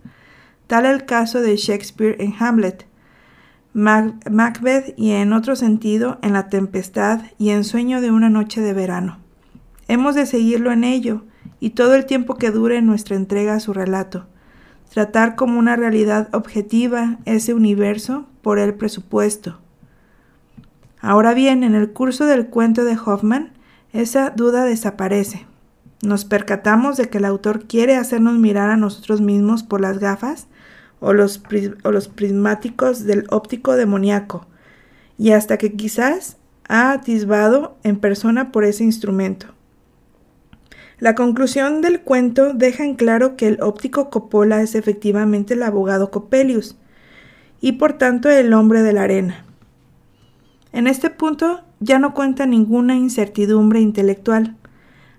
tal el caso de Shakespeare en Hamlet, Macbeth y en otro sentido en La Tempestad y en Sueño de una noche de verano. Hemos de seguirlo en ello y todo el tiempo que dure nuestra entrega a su relato, tratar como una realidad objetiva ese universo por el presupuesto, Ahora bien, en el curso del cuento de Hoffman, esa duda desaparece. Nos percatamos de que el autor quiere hacernos mirar a nosotros mismos por las gafas o los, los prismáticos del óptico demoníaco, y hasta que quizás ha atisbado en persona por ese instrumento. La conclusión del cuento deja en claro que el óptico Coppola es efectivamente el abogado Coppelius, y por tanto el hombre de la arena. En este punto ya no cuenta ninguna incertidumbre intelectual.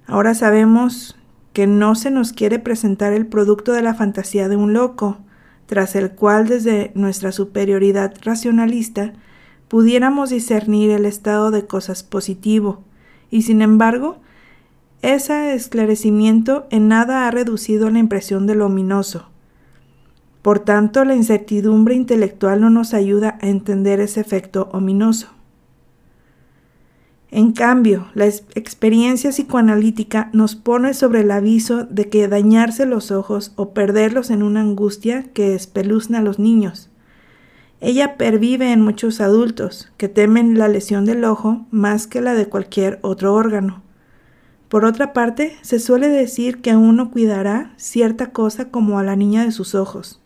Ahora sabemos que no se nos quiere presentar el producto de la fantasía de un loco, tras el cual desde nuestra superioridad racionalista pudiéramos discernir el estado de cosas positivo, y sin embargo, ese esclarecimiento en nada ha reducido la impresión de lo ominoso. Por tanto, la incertidumbre intelectual no nos ayuda a entender ese efecto ominoso. En cambio, la experiencia psicoanalítica nos pone sobre el aviso de que dañarse los ojos o perderlos en una angustia que espeluzna a los niños. Ella pervive en muchos adultos que temen la lesión del ojo más que la de cualquier otro órgano. Por otra parte, se suele decir que uno cuidará cierta cosa como a la niña de sus ojos.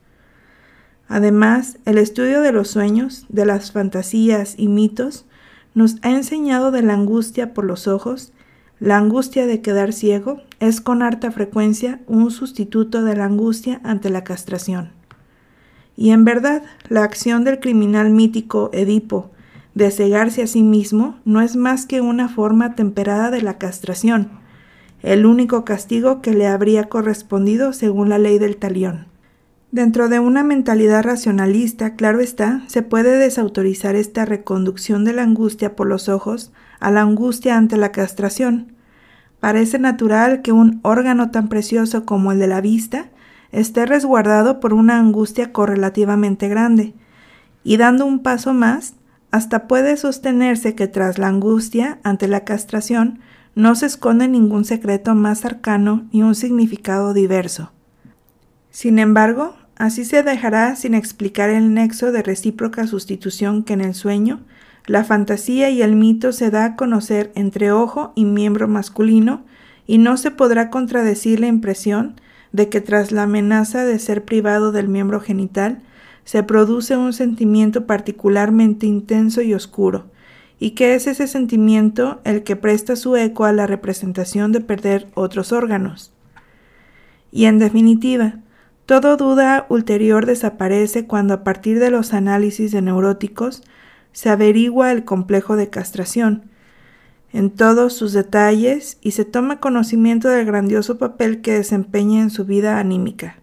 Además, el estudio de los sueños, de las fantasías y mitos nos ha enseñado de la angustia por los ojos, la angustia de quedar ciego es con harta frecuencia un sustituto de la angustia ante la castración. Y en verdad, la acción del criminal mítico Edipo de cegarse a sí mismo no es más que una forma temperada de la castración, el único castigo que le habría correspondido según la ley del talión. Dentro de una mentalidad racionalista, claro está, se puede desautorizar esta reconducción de la angustia por los ojos a la angustia ante la castración. Parece natural que un órgano tan precioso como el de la vista esté resguardado por una angustia correlativamente grande, y dando un paso más, hasta puede sostenerse que tras la angustia ante la castración no se esconde ningún secreto más arcano ni un significado diverso. Sin embargo, Así se dejará sin explicar el nexo de recíproca sustitución que en el sueño, la fantasía y el mito se da a conocer entre ojo y miembro masculino, y no se podrá contradecir la impresión de que tras la amenaza de ser privado del miembro genital, se produce un sentimiento particularmente intenso y oscuro, y que es ese sentimiento el que presta su eco a la representación de perder otros órganos. Y en definitiva, Todo duda ulterior desaparece cuando a partir de los análisis de neuróticos se averigua el complejo de castración en todos sus detalles y se toma conocimiento del grandioso papel que desempeña en su vida anímica.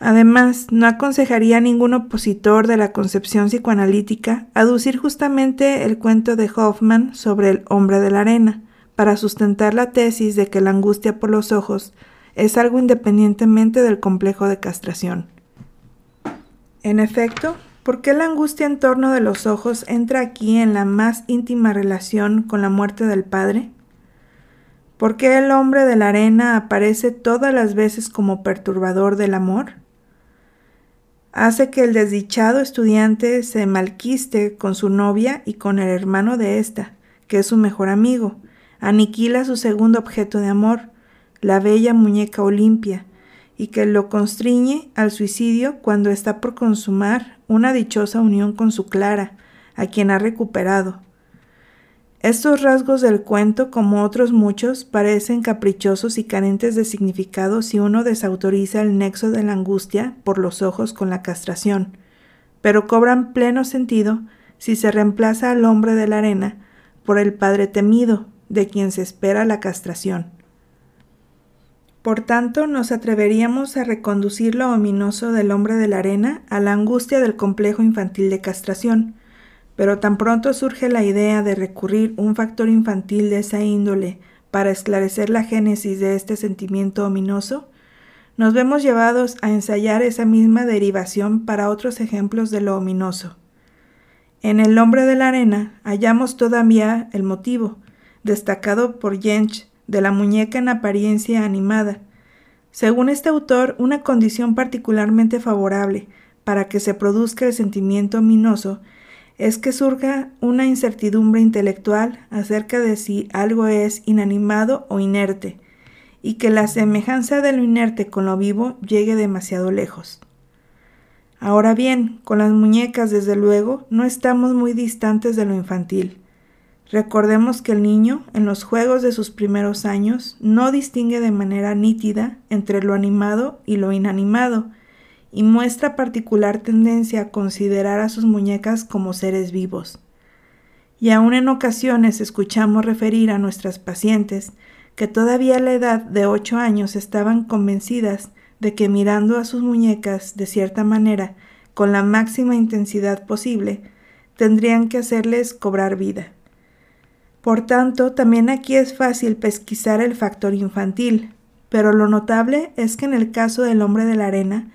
Además, no aconsejaría a ningún opositor de la concepción psicoanalítica aducir justamente el cuento de Hoffman sobre el hombre de la arena, para sustentar la tesis de que la angustia por los ojos es algo independientemente del complejo de castración. En efecto, ¿por qué la angustia en torno de los ojos entra aquí en la más íntima relación con la muerte del padre? ¿Por qué el hombre de la arena aparece todas las veces como perturbador del amor? Hace que el desdichado estudiante se malquiste con su novia y con el hermano de ésta, que es su mejor amigo, aniquila su segundo objeto de amor, la bella muñeca Olimpia, y que lo constriñe al suicidio cuando está por consumar una dichosa unión con su Clara, a quien ha recuperado. Estos rasgos del cuento, como otros muchos, parecen caprichosos y carentes de significado si uno desautoriza el nexo de la angustia por los ojos con la castración, pero cobran pleno sentido si se reemplaza al hombre de la arena por el Padre temido, de quien se espera la castración. Por tanto, nos atreveríamos a reconducir lo ominoso del hombre de la arena a la angustia del complejo infantil de castración, pero tan pronto surge la idea de recurrir un factor infantil de esa índole para esclarecer la génesis de este sentimiento ominoso, nos vemos llevados a ensayar esa misma derivación para otros ejemplos de lo ominoso. En el hombre de la arena hallamos todavía el motivo, destacado por Jensch, de la muñeca en apariencia animada. Según este autor, una condición particularmente favorable para que se produzca el sentimiento ominoso es que surja una incertidumbre intelectual acerca de si algo es inanimado o inerte, y que la semejanza de lo inerte con lo vivo llegue demasiado lejos. Ahora bien, con las muñecas, desde luego, no estamos muy distantes de lo infantil. Recordemos que el niño, en los juegos de sus primeros años, no distingue de manera nítida entre lo animado y lo inanimado, y muestra particular tendencia a considerar a sus muñecas como seres vivos. Y aún en ocasiones escuchamos referir a nuestras pacientes que todavía a la edad de ocho años estaban convencidas de que mirando a sus muñecas de cierta manera, con la máxima intensidad posible, tendrían que hacerles cobrar vida. Por tanto, también aquí es fácil pesquisar el factor infantil, pero lo notable es que en el caso del hombre de la arena,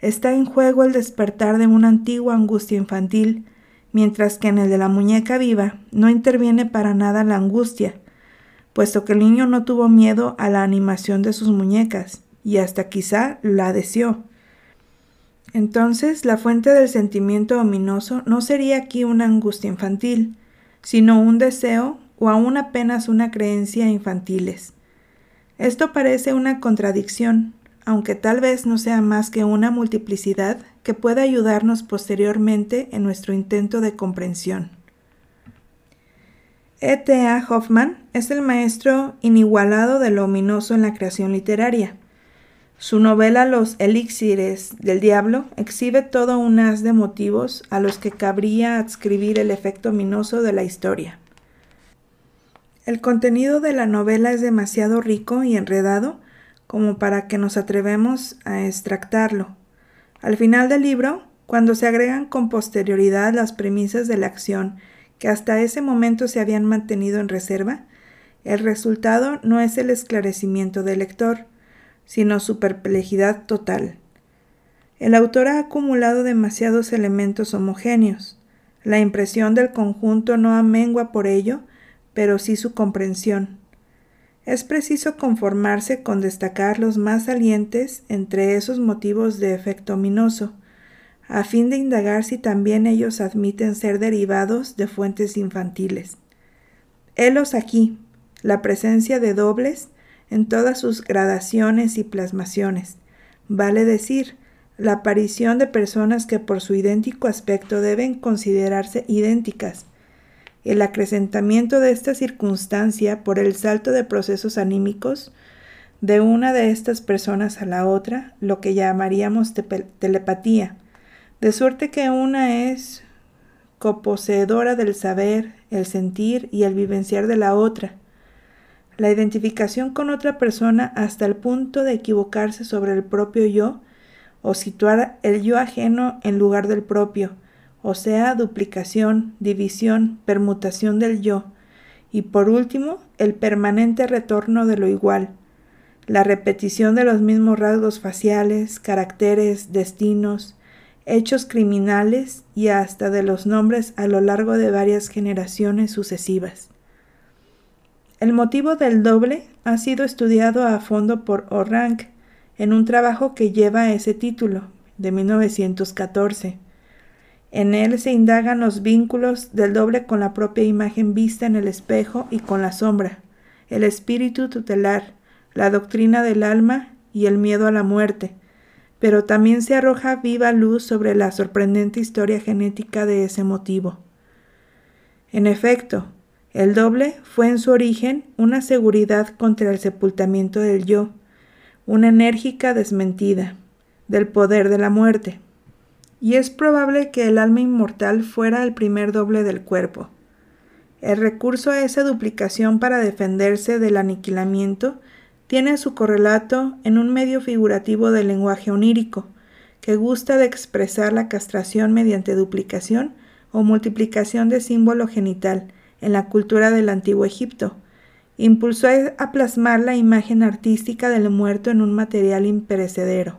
está en juego el despertar de una antigua angustia infantil, mientras que en el de la muñeca viva no interviene para nada la angustia, puesto que el niño no tuvo miedo a la animación de sus muñecas, y hasta quizá la deseó. Entonces la fuente del sentimiento ominoso no sería aquí una angustia infantil, sino un deseo o aún apenas una creencia infantiles. Esto parece una contradicción, aunque tal vez no sea más que una multiplicidad que pueda ayudarnos posteriormente en nuestro intento de comprensión. E.T.A. Hoffman es el maestro inigualado de lo ominoso en la creación literaria. Su novela Los elixires del diablo exhibe todo un haz de motivos a los que cabría adscribir el efecto ominoso de la historia. El contenido de la novela es demasiado rico y enredado como para que nos atrevemos a extractarlo. Al final del libro, cuando se agregan con posterioridad las premisas de la acción que hasta ese momento se habían mantenido en reserva, el resultado no es el esclarecimiento del lector, sino su perplejidad total. El autor ha acumulado demasiados elementos homogéneos. La impresión del conjunto no amengua por ello, pero sí su comprensión es preciso conformarse con destacar los más salientes entre esos motivos de efecto ominoso, a fin de indagar si también ellos admiten ser derivados de fuentes infantiles. Helos aquí, la presencia de dobles en todas sus gradaciones y plasmaciones, vale decir, la aparición de personas que por su idéntico aspecto deben considerarse idénticas, el acrecentamiento de esta circunstancia por el salto de procesos anímicos de una de estas personas a la otra, lo que llamaríamos telepatía, de suerte que una es coposeedora del saber, el sentir y el vivenciar de la otra. La identificación con otra persona hasta el punto de equivocarse sobre el propio yo o situar el yo ajeno en lugar del propio, o sea, duplicación, división, permutación del yo, y por último, el permanente retorno de lo igual, la repetición de los mismos rasgos faciales, caracteres, destinos, hechos criminales y hasta de los nombres a lo largo de varias generaciones sucesivas. El motivo del doble ha sido estudiado a fondo por Orang en un trabajo que lleva ese título, de 1914. En él se indagan los vínculos del doble con la propia imagen vista en el espejo y con la sombra, el espíritu tutelar, la doctrina del alma y el miedo a la muerte, pero también se arroja viva luz sobre la sorprendente historia genética de ese motivo. En efecto, el doble fue en su origen una seguridad contra el sepultamiento del yo, una enérgica desmentida del poder de la muerte. Y es probable que el alma inmortal fuera el primer doble del cuerpo. El recurso a esa duplicación para defenderse del aniquilamiento tiene su correlato en un medio figurativo del lenguaje onírico, que gusta de expresar la castración mediante duplicación o multiplicación de símbolo genital en la cultura del antiguo Egipto. Impulsó a plasmar la imagen artística del muerto en un material imperecedero.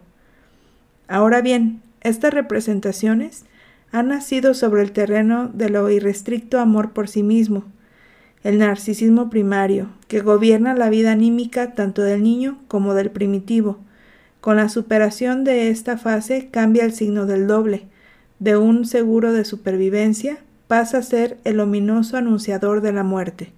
Ahora bien, estas representaciones han nacido sobre el terreno de lo irrestricto amor por sí mismo, el narcisismo primario, que gobierna la vida anímica tanto del niño como del primitivo. Con la superación de esta fase cambia el signo del doble, de un seguro de supervivencia pasa a ser el ominoso anunciador de la muerte.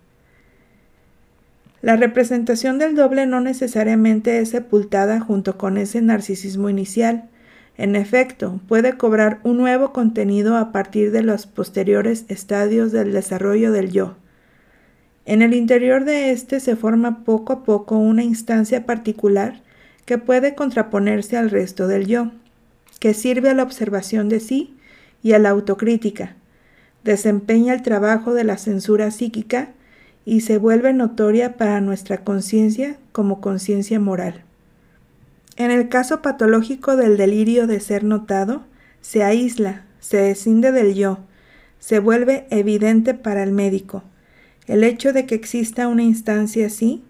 La representación del doble no necesariamente es sepultada junto con ese narcisismo inicial. En efecto, puede cobrar un nuevo contenido a partir de los posteriores estadios del desarrollo del yo. En el interior de éste se forma poco a poco una instancia particular que puede contraponerse al resto del yo, que sirve a la observación de sí y a la autocrítica, desempeña el trabajo de la censura psíquica y se vuelve notoria para nuestra conciencia como conciencia moral. En el caso patológico del delirio de ser notado, se aísla, se descinde del yo, se vuelve evidente para el médico, el hecho de que exista una instancia así,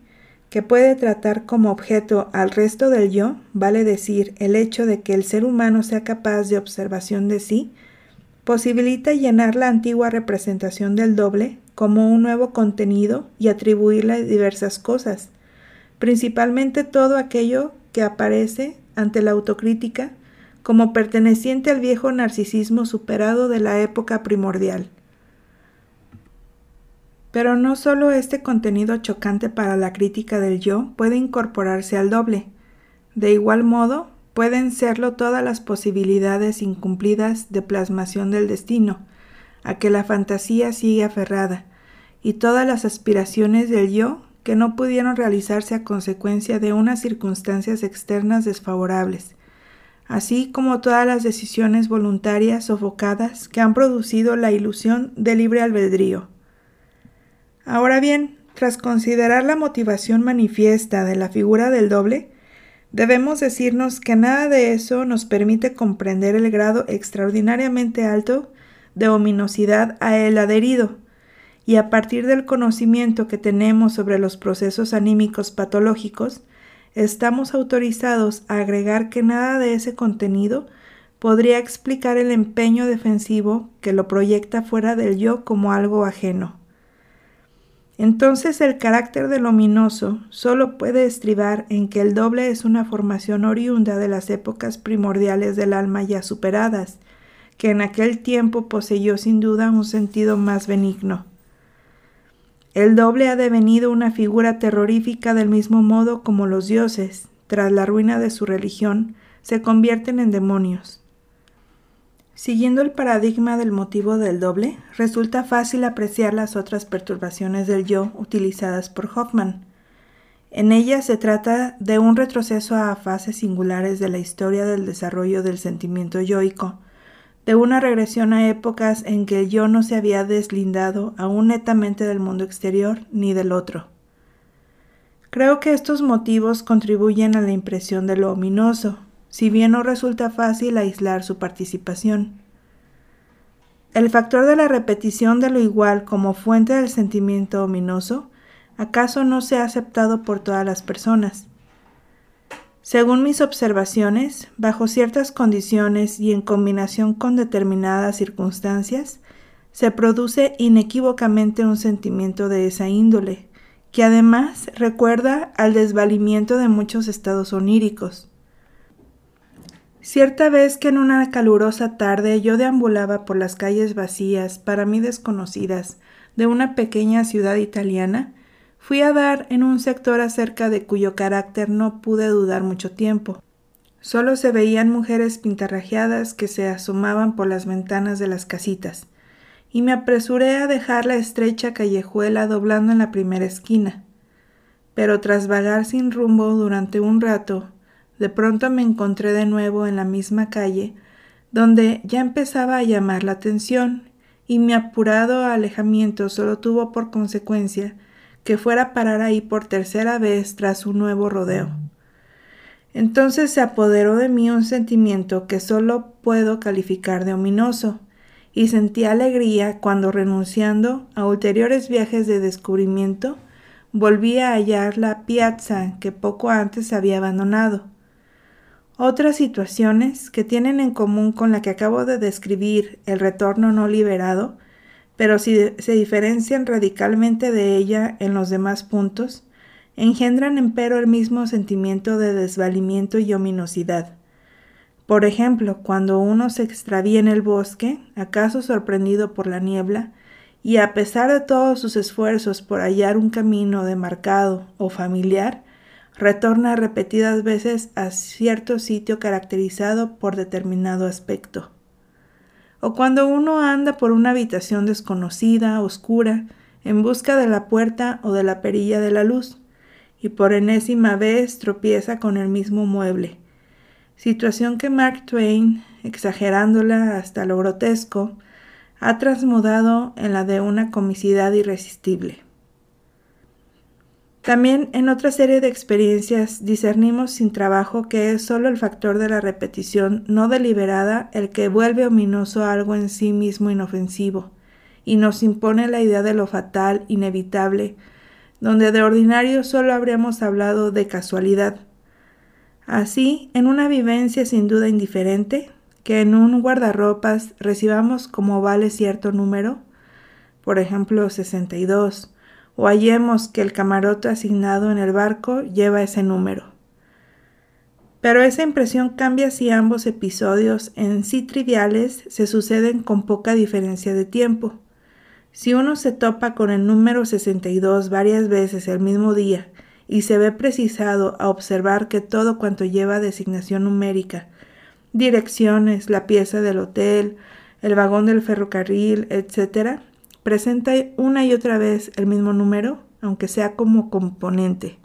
que puede tratar como objeto al resto del yo, vale decir, el hecho de que el ser humano sea capaz de observación de sí, posibilita llenar la antigua representación del doble como un nuevo contenido y atribuirle diversas cosas, principalmente todo aquello que aparece ante la autocrítica como perteneciente al viejo narcisismo superado de la época primordial. Pero no solo este contenido chocante para la crítica del yo puede incorporarse al doble. De igual modo, pueden serlo todas las posibilidades incumplidas de plasmación del destino, a que la fantasía sigue aferrada, y todas las aspiraciones del yo que no pudieron realizarse a consecuencia de unas circunstancias externas desfavorables, así como todas las decisiones voluntarias sofocadas que han producido la ilusión de libre albedrío. Ahora bien, tras considerar la motivación manifiesta de la figura del doble, debemos decirnos que nada de eso nos permite comprender el grado extraordinariamente alto de ominosidad a él adherido, y a partir del conocimiento que tenemos sobre los procesos anímicos patológicos, estamos autorizados a agregar que nada de ese contenido podría explicar el empeño defensivo que lo proyecta fuera del yo como algo ajeno. Entonces el carácter del ominoso solo puede estribar en que el doble es una formación oriunda de las épocas primordiales del alma ya superadas, que en aquel tiempo poseyó sin duda un sentido más benigno. El doble ha devenido una figura terrorífica del mismo modo como los dioses, tras la ruina de su religión, se convierten en demonios. Siguiendo el paradigma del motivo del doble, resulta fácil apreciar las otras perturbaciones del yo utilizadas por Hoffman. En ellas se trata de un retroceso a fases singulares de la historia del desarrollo del sentimiento yoico, de una regresión a épocas en que el yo no se había deslindado aún netamente del mundo exterior ni del otro. Creo que estos motivos contribuyen a la impresión de lo ominoso, si bien no resulta fácil aislar su participación. El factor de la repetición de lo igual como fuente del sentimiento ominoso, acaso no se ha aceptado por todas las personas. Según mis observaciones, bajo ciertas condiciones y en combinación con determinadas circunstancias, se produce inequívocamente un sentimiento de esa índole, que además recuerda al desvalimiento de muchos estados oníricos. Cierta vez que en una calurosa tarde yo deambulaba por las calles vacías, para mí desconocidas, de una pequeña ciudad italiana, Fui a dar en un sector acerca de cuyo carácter no pude dudar mucho tiempo. Solo se veían mujeres pintarrajeadas que se asomaban por las ventanas de las casitas, y me apresuré a dejar la estrecha callejuela doblando en la primera esquina. Pero tras vagar sin rumbo durante un rato, de pronto me encontré de nuevo en la misma calle, donde ya empezaba a llamar la atención, y mi apurado alejamiento solo tuvo por consecuencia que fuera a parar ahí por tercera vez tras un nuevo rodeo. Entonces se apoderó de mí un sentimiento que solo puedo calificar de ominoso, y sentí alegría cuando renunciando a ulteriores viajes de descubrimiento, volví a hallar la piazza que poco antes había abandonado. Otras situaciones que tienen en común con la que acabo de describir el retorno no liberado, pero si se diferencian radicalmente de ella en los demás puntos, engendran empero el mismo sentimiento de desvalimiento y ominosidad. Por ejemplo, cuando uno se extravía en el bosque, acaso sorprendido por la niebla, y a pesar de todos sus esfuerzos por hallar un camino demarcado o familiar, retorna repetidas veces a cierto sitio caracterizado por determinado aspecto. O cuando uno anda por una habitación desconocida, oscura, en busca de la puerta o de la perilla de la luz, y por enésima vez tropieza con el mismo mueble. Situación que Mark Twain, exagerándola hasta lo grotesco, ha transmudado en la de una comicidad irresistible. También en otra serie de experiencias discernimos sin trabajo que es solo el factor de la repetición no deliberada el que vuelve ominoso algo en sí mismo inofensivo, y nos impone la idea de lo fatal, inevitable, donde de ordinario solo habríamos hablado de casualidad. Así, en una vivencia sin duda indiferente, que en un guardarropas recibamos como vale cierto número, por ejemplo 62, o hallemos que el camarote asignado en el barco lleva ese número. Pero esa impresión cambia si ambos episodios en sí triviales se suceden con poca diferencia de tiempo. Si uno se topa con el número 62 varias veces el mismo día y se ve precisado a observar que todo cuanto lleva designación numérica, direcciones, la pieza del hotel, el vagón del ferrocarril, etc., presenta una y otra vez el mismo número, aunque sea como componente.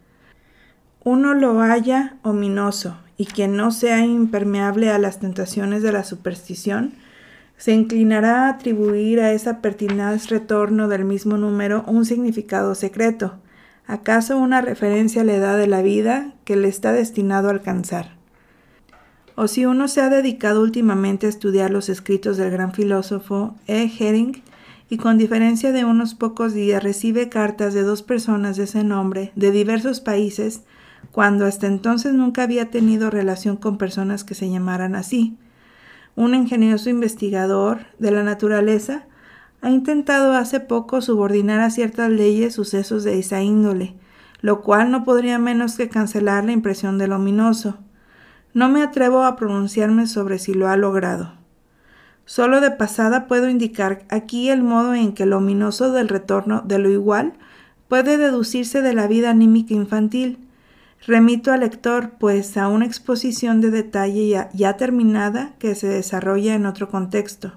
Uno lo halla ominoso, y quien no sea impermeable a las tentaciones de la superstición, se inclinará a atribuir a esa pertinaz retorno del mismo número un significado secreto, acaso una referencia a la edad de la vida que le está destinado a alcanzar. O si uno se ha dedicado últimamente a estudiar los escritos del gran filósofo E. Hering, y con diferencia de unos pocos días recibe cartas de dos personas de ese nombre de diversos países, cuando hasta entonces nunca había tenido relación con personas que se llamaran así, un ingenioso investigador de la naturaleza, ha intentado hace poco subordinar a ciertas leyes sucesos de esa índole, lo cual no podría menos que cancelar la impresión del ominoso. No me atrevo a pronunciarme sobre si lo ha logrado. Solo de pasada puedo indicar aquí el modo en que el ominoso del retorno de lo igual puede deducirse de la vida anímica infantil, Remito al lector, pues, a una exposición de detalle ya, ya, terminada que se desarrolla en otro contexto.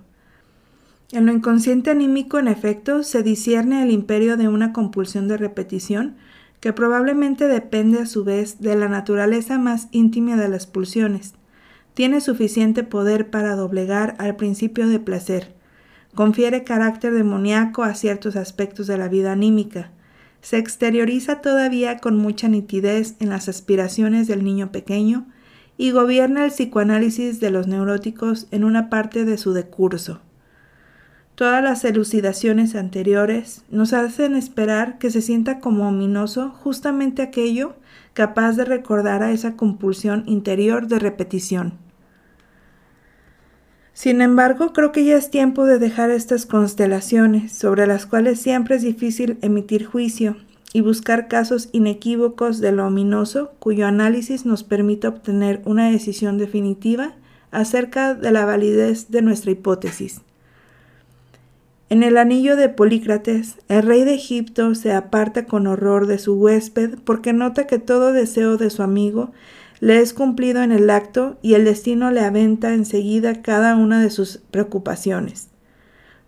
En lo inconsciente anímico, en efecto, se discierne el imperio de una compulsión de repetición que probablemente depende a su vez de la naturaleza más íntima de las pulsiones. Tiene suficiente poder para doblegar al principio de placer. Confiere carácter demoníaco a ciertos aspectos de la vida anímica se exterioriza todavía con mucha nitidez en las aspiraciones del niño pequeño y gobierna el psicoanálisis de los neuróticos en una parte de su decurso. Todas las elucidaciones anteriores nos hacen esperar que se sienta como ominoso justamente aquello capaz de recordar a esa compulsión interior de repetición. Sin embargo, creo que ya es tiempo de dejar estas constelaciones, sobre las cuales siempre es difícil emitir juicio, y buscar casos inequívocos de lo ominoso cuyo análisis nos permita obtener una decisión definitiva acerca de la validez de nuestra hipótesis. En el anillo de Polícrates, el rey de Egipto se aparta con horror de su huésped porque nota que todo deseo de su amigo le es cumplido en el acto y el destino le aventa enseguida cada una de sus preocupaciones.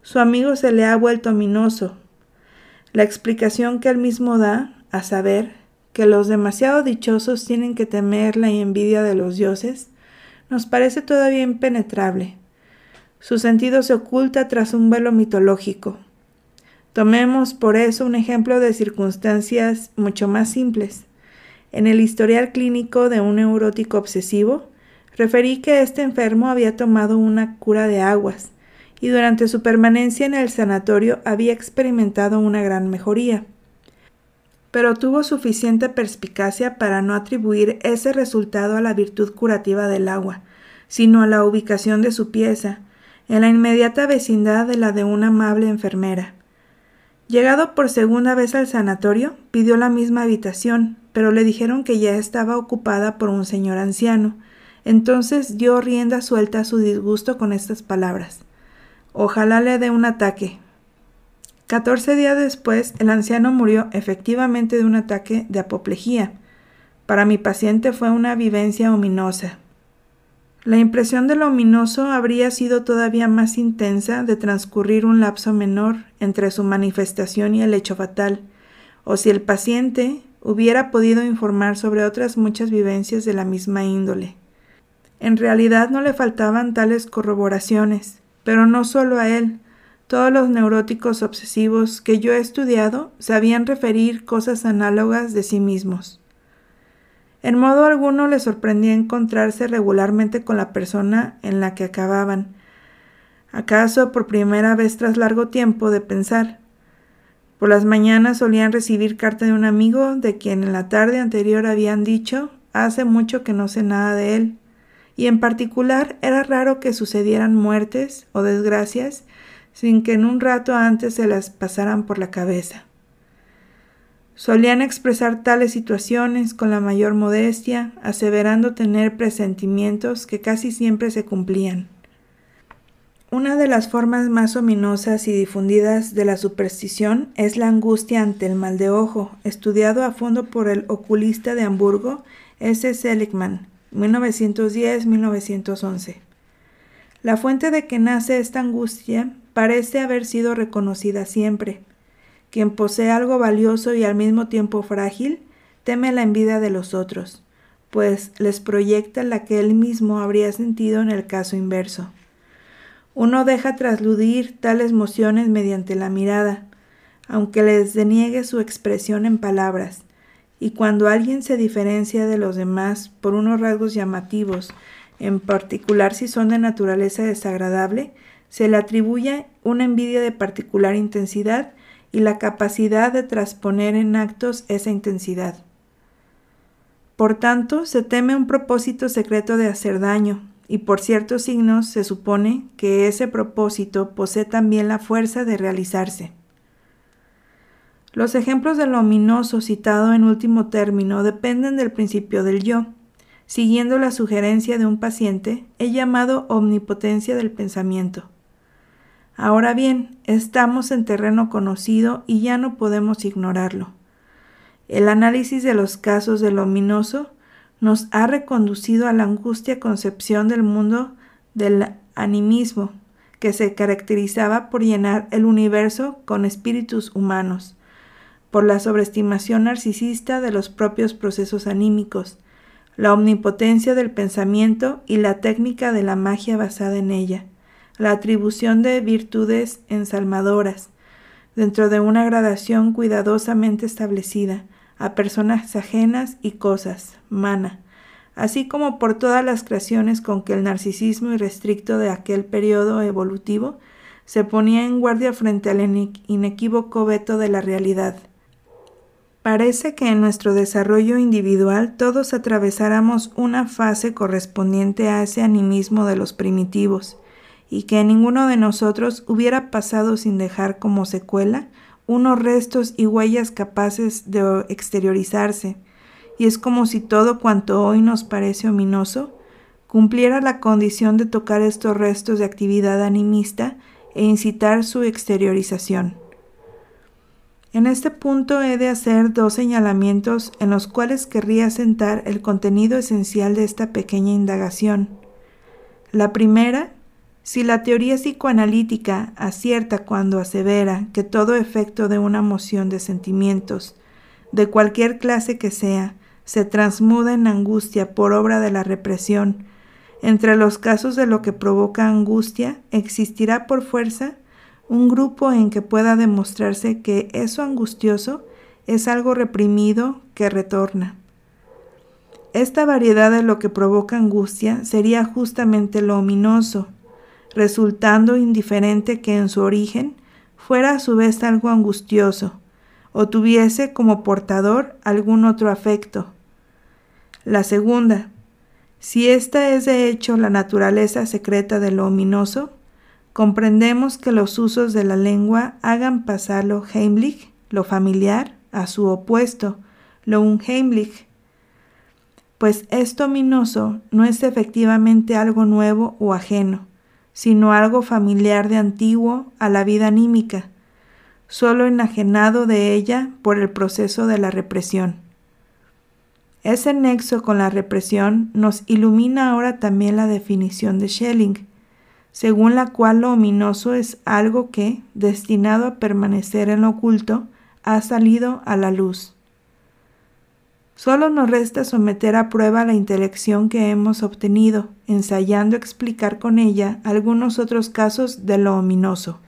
Su amigo se le ha vuelto ominoso. La explicación que él mismo da, a saber, que los demasiado dichosos tienen que temer la envidia de los dioses, nos parece todavía impenetrable. Su sentido se oculta tras un velo mitológico. Tomemos por eso un ejemplo de circunstancias mucho más simples. En el historial clínico de un neurótico obsesivo, referí que este enfermo había tomado una cura de aguas y durante su permanencia en el sanatorio había experimentado una gran mejoría. Pero tuvo suficiente perspicacia para no atribuir ese resultado a la virtud curativa del agua, sino a la ubicación de su pieza, en la inmediata vecindad de la de una amable enfermera. Llegado por segunda vez al sanatorio, pidió la misma habitación, pero le dijeron que ya estaba ocupada por un señor anciano. Entonces dio rienda suelta a su disgusto con estas palabras. Ojalá le dé un ataque. Catorce días después, el anciano murió efectivamente de un ataque de apoplejía. Para mi paciente fue una vivencia ominosa. La impresión de lo ominoso habría sido todavía más intensa de transcurrir un lapso menor entre su manifestación y el hecho fatal, o si el paciente hubiera podido informar sobre otras muchas vivencias de la misma índole. En realidad no le faltaban tales corroboraciones, pero no solo a él. Todos los neuróticos obsesivos que yo he estudiado sabían referir cosas análogas de sí mismos. En modo alguno le sorprendía encontrarse regularmente con la persona en la que acababan. ¿Acaso por primera vez tras largo tiempo de pensar? Por las mañanas solían recibir carta de un amigo de quien en la tarde anterior habían dicho hace mucho que no sé nada de él, y en particular era raro que sucedieran muertes o desgracias sin que en un rato antes se las pasaran por la cabeza. Solían expresar tales situaciones con la mayor modestia, aseverando tener presentimientos que casi siempre se cumplían. Una de las formas más ominosas y difundidas de la superstición es la angustia ante el mal de ojo, estudiado a fondo por el oculista de Hamburgo, S. Seligman, 1910-1911. La fuente de que nace esta angustia parece haber sido reconocida siempre, quien posee algo valioso y al mismo tiempo frágil, teme la envidia de los otros, pues les proyecta la que él mismo habría sentido en el caso inverso. Uno deja trasludir tales emociones mediante la mirada, aunque les deniegue su expresión en palabras, y cuando alguien se diferencia de los demás por unos rasgos llamativos, en particular si son de naturaleza desagradable, se le atribuye una envidia de particular intensidad y la capacidad de transponer en actos esa intensidad. Por tanto, se teme un propósito secreto de hacer daño, y por ciertos signos se supone que ese propósito posee también la fuerza de realizarse. Los ejemplos de lo ominoso citado en último término dependen del principio del yo. Siguiendo la sugerencia de un paciente, he llamado omnipotencia del pensamiento. Ahora bien, estamos en terreno conocido y ya no podemos ignorarlo. El análisis de los casos del ominoso nos ha reconducido a la angustia concepción del mundo del animismo, que se caracterizaba por llenar el universo con espíritus humanos, por la sobreestimación narcisista de los propios procesos anímicos, la omnipotencia del pensamiento y la técnica de la magia basada en ella, la atribución de virtudes ensalmadoras, dentro de una gradación cuidadosamente establecida, a personas ajenas y cosas, mana, así como por todas las creaciones con que el narcisismo irrestricto de aquel periodo evolutivo se ponía en guardia frente al inequívoco veto de la realidad. Parece que en nuestro desarrollo individual todos atravesáramos una fase correspondiente a ese animismo de los primitivos, y que ninguno de nosotros hubiera pasado sin dejar como secuela unos restos y huellas capaces de exteriorizarse, y es como si todo cuanto hoy nos parece ominoso cumpliera la condición de tocar estos restos de actividad animista e incitar su exteriorización. En este punto he de hacer dos señalamientos en los cuales querría sentar el contenido esencial de esta pequeña indagación. La primera, si la teoría psicoanalítica acierta cuando asevera que todo efecto de una moción de sentimientos, de cualquier clase que sea, se transmuda en angustia por obra de la represión, entre los casos de lo que provoca angustia existirá por fuerza un grupo en que pueda demostrarse que eso angustioso es algo reprimido que retorna. Esta variedad de lo que provoca angustia sería justamente lo ominoso, resultando indiferente que en su origen fuera a su vez algo angustioso, o tuviese como portador algún otro afecto. La segunda, si esta es de hecho la naturaleza secreta de lo ominoso, comprendemos que los usos de la lengua hagan pasar lo heimlich, lo familiar, a su opuesto, lo unheimlich. Pues esto ominoso no es efectivamente algo nuevo o ajeno, sino algo familiar de antiguo a la vida anímica, solo enajenado de ella por el proceso de la represión. Ese nexo con la represión nos ilumina ahora también la definición de Schelling, según la cual lo ominoso es algo que, destinado a permanecer en lo oculto, ha salido a la luz. Solo nos resta someter a prueba la intelección que hemos obtenido, ensayando explicar con ella algunos otros casos de lo ominoso.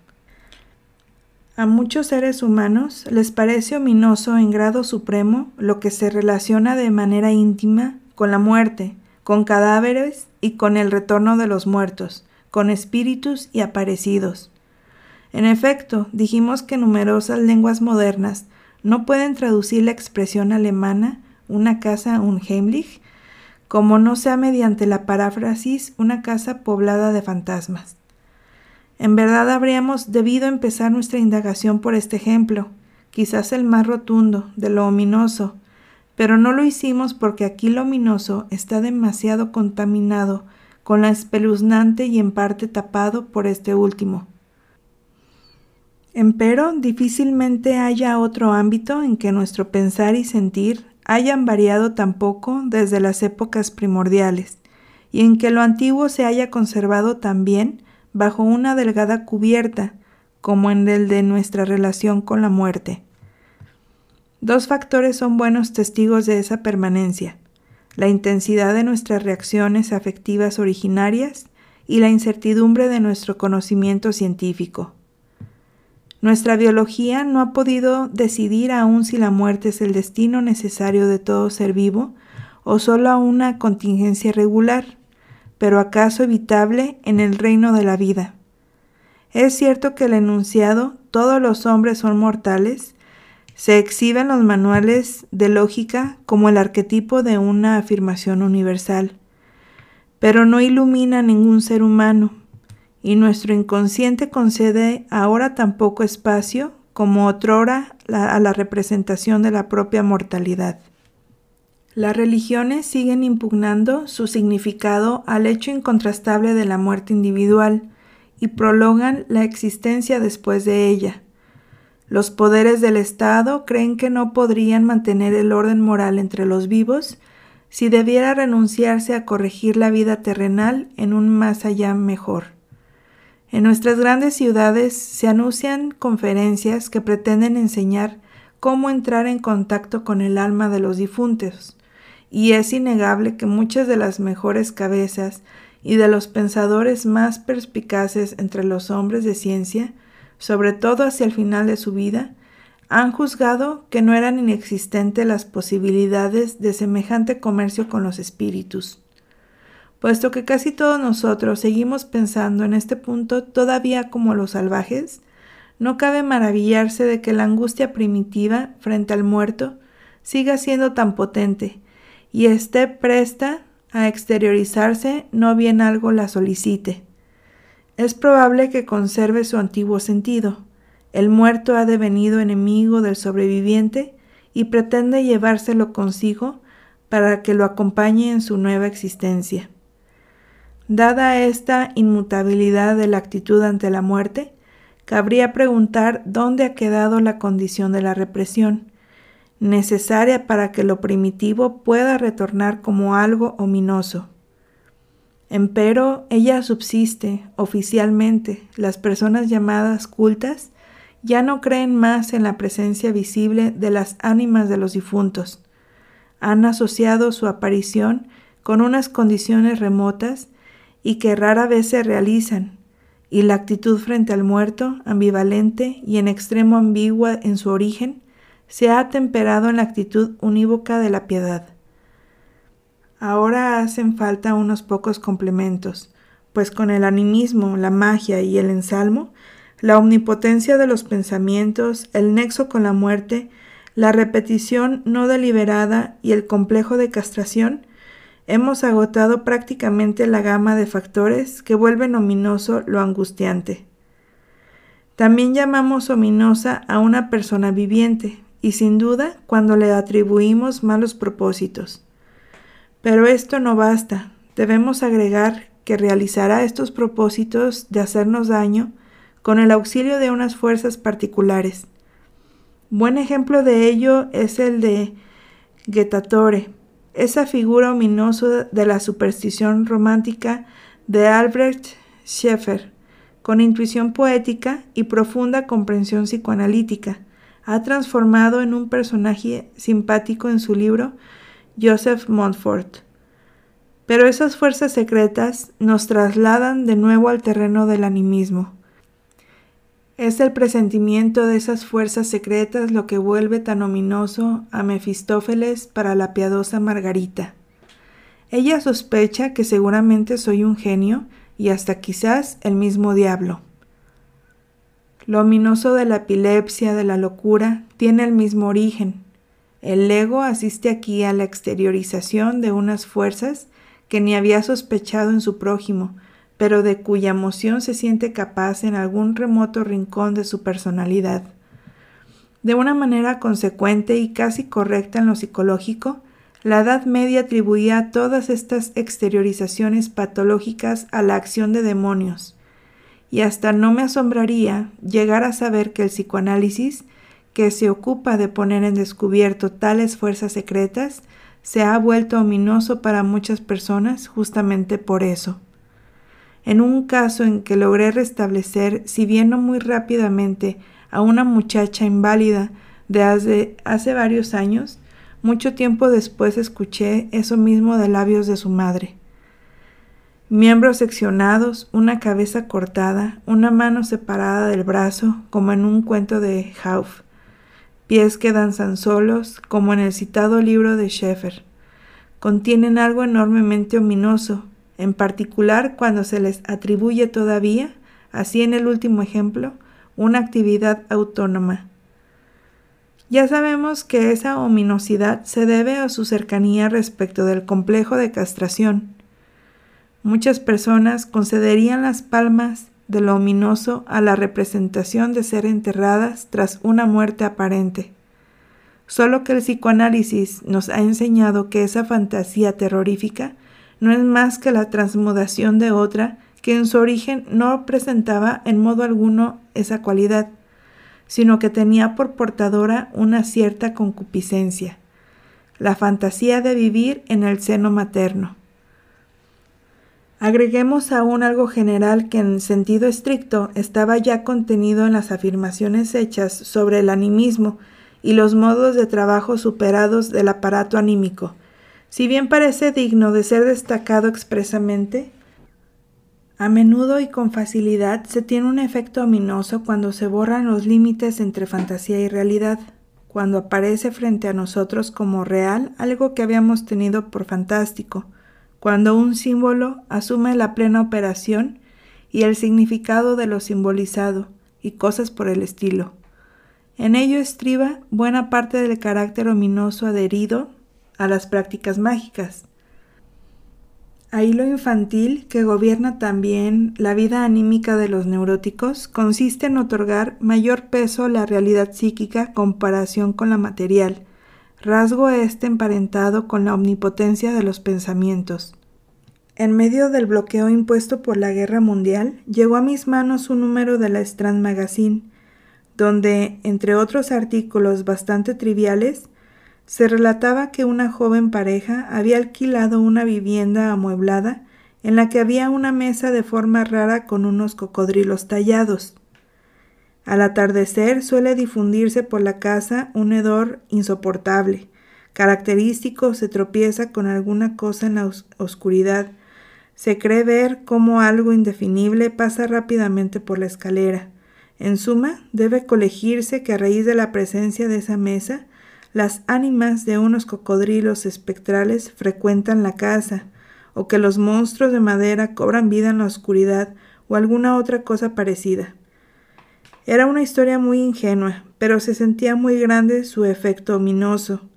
A muchos seres humanos les parece ominoso en grado supremo lo que se relaciona de manera íntima con la muerte, con cadáveres y con el retorno de los muertos, con espíritus y aparecidos. En efecto, dijimos que numerosas lenguas modernas no pueden traducir la expresión alemana una casa unheimlich como no sea mediante la paráfrasis una casa poblada de fantasmas. En verdad habríamos debido empezar nuestra indagación por este ejemplo, quizás el más rotundo, de lo ominoso, pero no lo hicimos porque aquí lo ominoso está demasiado contaminado con la espeluznante y en parte tapado por este último. Empero, difícilmente haya otro ámbito en que nuestro pensar y sentir hayan variado tan poco desde las épocas primordiales, y en que lo antiguo se haya conservado tan bien bajo una delgada cubierta, como en el de nuestra relación con la muerte. Dos factores son buenos testigos de esa permanencia, la intensidad de nuestras reacciones afectivas originarias y la incertidumbre de nuestro conocimiento científico. Nuestra biología no ha podido decidir aún si la muerte es el destino necesario de todo ser vivo o solo una contingencia regular pero acaso evitable en el reino de la vida. Es cierto que el enunciado todos los hombres son mortales se exhibe en los manuales de lógica como el arquetipo de una afirmación universal, pero no ilumina a ningún ser humano, y nuestro inconsciente concede ahora tan poco espacio como otrora a la representación de la propia mortalidad. Las religiones siguen impugnando su significado al hecho incontrastable de la muerte individual y prolongan la existencia después de ella. Los poderes del Estado creen que no podrían mantener el orden moral entre los vivos si debiera renunciarse a corregir la vida terrenal en un más allá mejor. En nuestras grandes ciudades se anuncian conferencias que pretenden enseñar cómo entrar en contacto con el alma de los difuntos, y es innegable que muchas de las mejores cabezas y de los pensadores más perspicaces entre los hombres de ciencia, sobre todo hacia el final de su vida, han juzgado que no eran inexistentes las posibilidades de semejante comercio con los espíritus. Puesto que casi todos nosotros seguimos pensando en este punto todavía como los salvajes, no cabe maravillarse de que la angustia primitiva frente al muerto siga siendo tan potente y esté presta a exteriorizarse no bien algo la solicite. Es probable que conserve su antiguo sentido. El muerto ha devenido enemigo del sobreviviente y pretende llevárselo consigo para que lo acompañe en su nueva existencia. Dada esta inmutabilidad de la actitud ante la muerte, cabría preguntar dónde ha quedado la condición de la represión, necesaria para que lo primitivo pueda retornar como algo ominoso. Empero ella subsiste oficialmente. Las personas llamadas cultas ya no creen más en la presencia visible de las ánimas de los difuntos. Han asociado su aparición con unas condiciones remotas y que rara vez se realizan, y la actitud frente al muerto, ambivalente y en extremo ambigua en su origen, se ha temperado en la actitud unívoca de la piedad. Ahora hacen falta unos pocos complementos, pues con el animismo, la magia y el ensalmo, la omnipotencia de los pensamientos, el nexo con la muerte, la repetición no deliberada y el complejo de castración, hemos agotado prácticamente la gama de factores que vuelven ominoso lo angustiante. También llamamos ominosa a una persona viviente, y sin duda cuando le atribuimos malos propósitos. Pero esto no basta, debemos agregar que realizará estos propósitos de hacernos daño con el auxilio de unas fuerzas particulares. Buen ejemplo de ello es el de Getatore, esa figura ominosa de la superstición romántica de Albrecht Scheffer, con intuición poética y profunda comprensión psicoanalítica, ha transformado en un personaje simpático en su libro Joseph Montfort. Pero esas fuerzas secretas nos trasladan de nuevo al terreno del animismo. Es el presentimiento de esas fuerzas secretas lo que vuelve tan ominoso a Mefistófeles para la piadosa Margarita. Ella sospecha que seguramente soy un genio y hasta quizás el mismo diablo. Lo ominoso de la epilepsia, de la locura, tiene el mismo origen. El ego asiste aquí a la exteriorización de unas fuerzas que ni había sospechado en su prójimo, pero de cuya emoción se siente capaz en algún remoto rincón de su personalidad. De una manera consecuente y casi correcta en lo psicológico, la Edad Media atribuía todas estas exteriorizaciones patológicas a la acción de demonios, y hasta no me asombraría llegar a saber que el psicoanálisis, que se ocupa de poner en descubierto tales fuerzas secretas, se ha vuelto ominoso para muchas personas justamente por eso. En un caso en que logré restablecer, si bien no muy rápidamente, a una muchacha inválida de hace, varios años, mucho tiempo después escuché eso mismo de labios de su madre. Miembros seccionados, una cabeza cortada, una mano separada del brazo, como en un cuento de Hauff, pies que danzan solos, como en el citado libro de Schaeffer. Contienen algo enormemente ominoso, en particular cuando se les atribuye todavía, así en el último ejemplo, una actividad autónoma. Ya sabemos que esa ominosidad se debe a su cercanía respecto del complejo de castración. Muchas personas concederían las palmas de lo ominoso a la representación de ser enterradas tras una muerte aparente. Solo que el psicoanálisis nos ha enseñado que esa fantasía terrorífica no es más que la transmudación de otra que en su origen no presentaba en modo alguno esa cualidad, sino que tenía por portadora una cierta concupiscencia, la fantasía de vivir en el seno materno. Agreguemos aún algo general que en sentido estricto estaba ya contenido en las afirmaciones hechas sobre el animismo y los modos de trabajo superados del aparato anímico, si bien parece digno de ser destacado expresamente, a menudo y con facilidad se tiene un efecto ominoso cuando se borran los límites entre fantasía y realidad, cuando aparece frente a nosotros como real algo que habíamos tenido por fantástico, cuando un símbolo asume la plena operación y el significado de lo simbolizado y cosas por el estilo. En ello estriba buena parte del carácter ominoso adherido a las prácticas mágicas. Ahí lo infantil, que gobierna también la vida anímica de los neuróticos, consiste en otorgar mayor peso a la realidad psíquica comparación con la material, rasgo este emparentado con la omnipotencia de los pensamientos. En medio del bloqueo impuesto por la guerra mundial, llegó a mis manos un número de la Strand Magazine, donde, entre otros artículos bastante triviales, se relataba que una joven pareja había alquilado una vivienda amueblada en la que había una mesa de forma rara con unos cocodrilos tallados. Al atardecer suele difundirse por la casa un hedor insoportable. Característico se tropieza con alguna cosa en la oscuridad. Se cree ver cómo algo indefinible pasa rápidamente por la escalera. En suma, debe colegirse que a raíz de la presencia de esa mesa, las ánimas de unos cocodrilos espectrales frecuentan la casa, o que los monstruos de madera cobran vida en la oscuridad, o alguna otra cosa parecida. Era una historia muy ingenua, pero se sentía muy grande su efecto ominoso.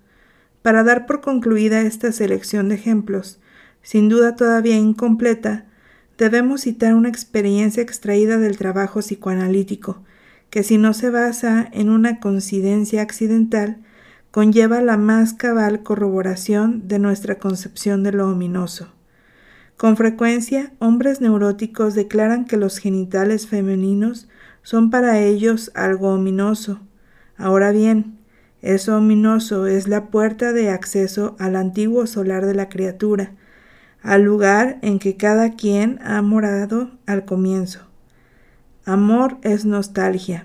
Para dar por concluida esta selección de ejemplos, sin duda todavía incompleta, debemos citar una experiencia extraída del trabajo psicoanalítico, que si no se basa en una coincidencia accidental, conlleva la más cabal corroboración de nuestra concepción de lo ominoso. Con frecuencia, hombres neuróticos declaran que los genitales femeninos son para ellos algo ominoso. Ahora bien, eso ominoso es la puerta de acceso al antiguo solar de la criatura, al lugar en que cada quien ha morado al comienzo. Amor es nostalgia.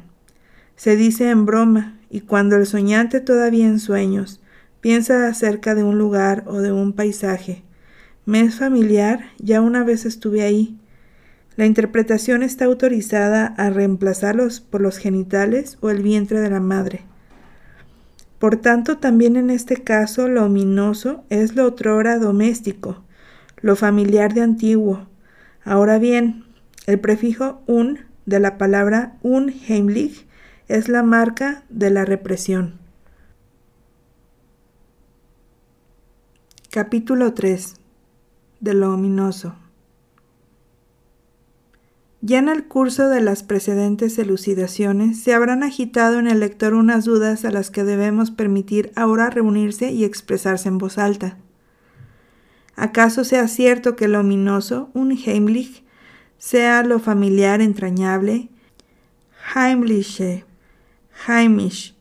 Se dice en broma, y cuando el soñante todavía en sueños piensa acerca de un lugar o de un paisaje, me es familiar, ya una vez estuve ahí, la interpretación está autorizada a reemplazarlos por los genitales o el vientre de la madre. Por tanto, también en este caso lo ominoso es lo otrora doméstico, lo familiar de antiguo. Ahora bien, el prefijo un de la palabra unheimlich es la marca de la represión. Capítulo 3 de lo ominoso. Ya en el curso de las precedentes elucidaciones se habrán agitado en el lector unas dudas a las que debemos permitir ahora reunirse y expresarse en voz alta. ¿Acaso sea cierto que lo ominoso, un Heimlich, sea lo familiar entrañable, Heimliche, Heimisch,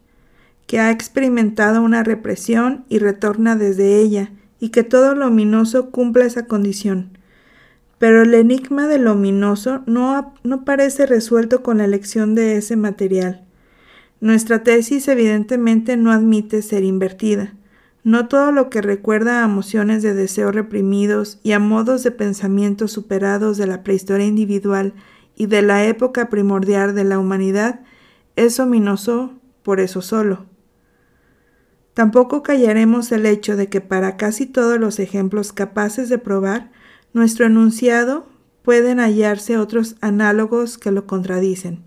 que ha experimentado una represión y retorna desde ella, y que todo lo ominoso cumpla esa condición? pero el enigma del ominoso no, no parece resuelto con la elección de ese material. Nuestra tesis evidentemente no admite ser invertida. No todo lo que recuerda a emociones de deseo reprimidos y a modos de pensamiento superados de la prehistoria individual y de la época primordial de la humanidad es ominoso por eso solo. Tampoco callaremos el hecho de que para casi todos los ejemplos capaces de probar nuestro enunciado pueden hallarse otros análogos que lo contradicen.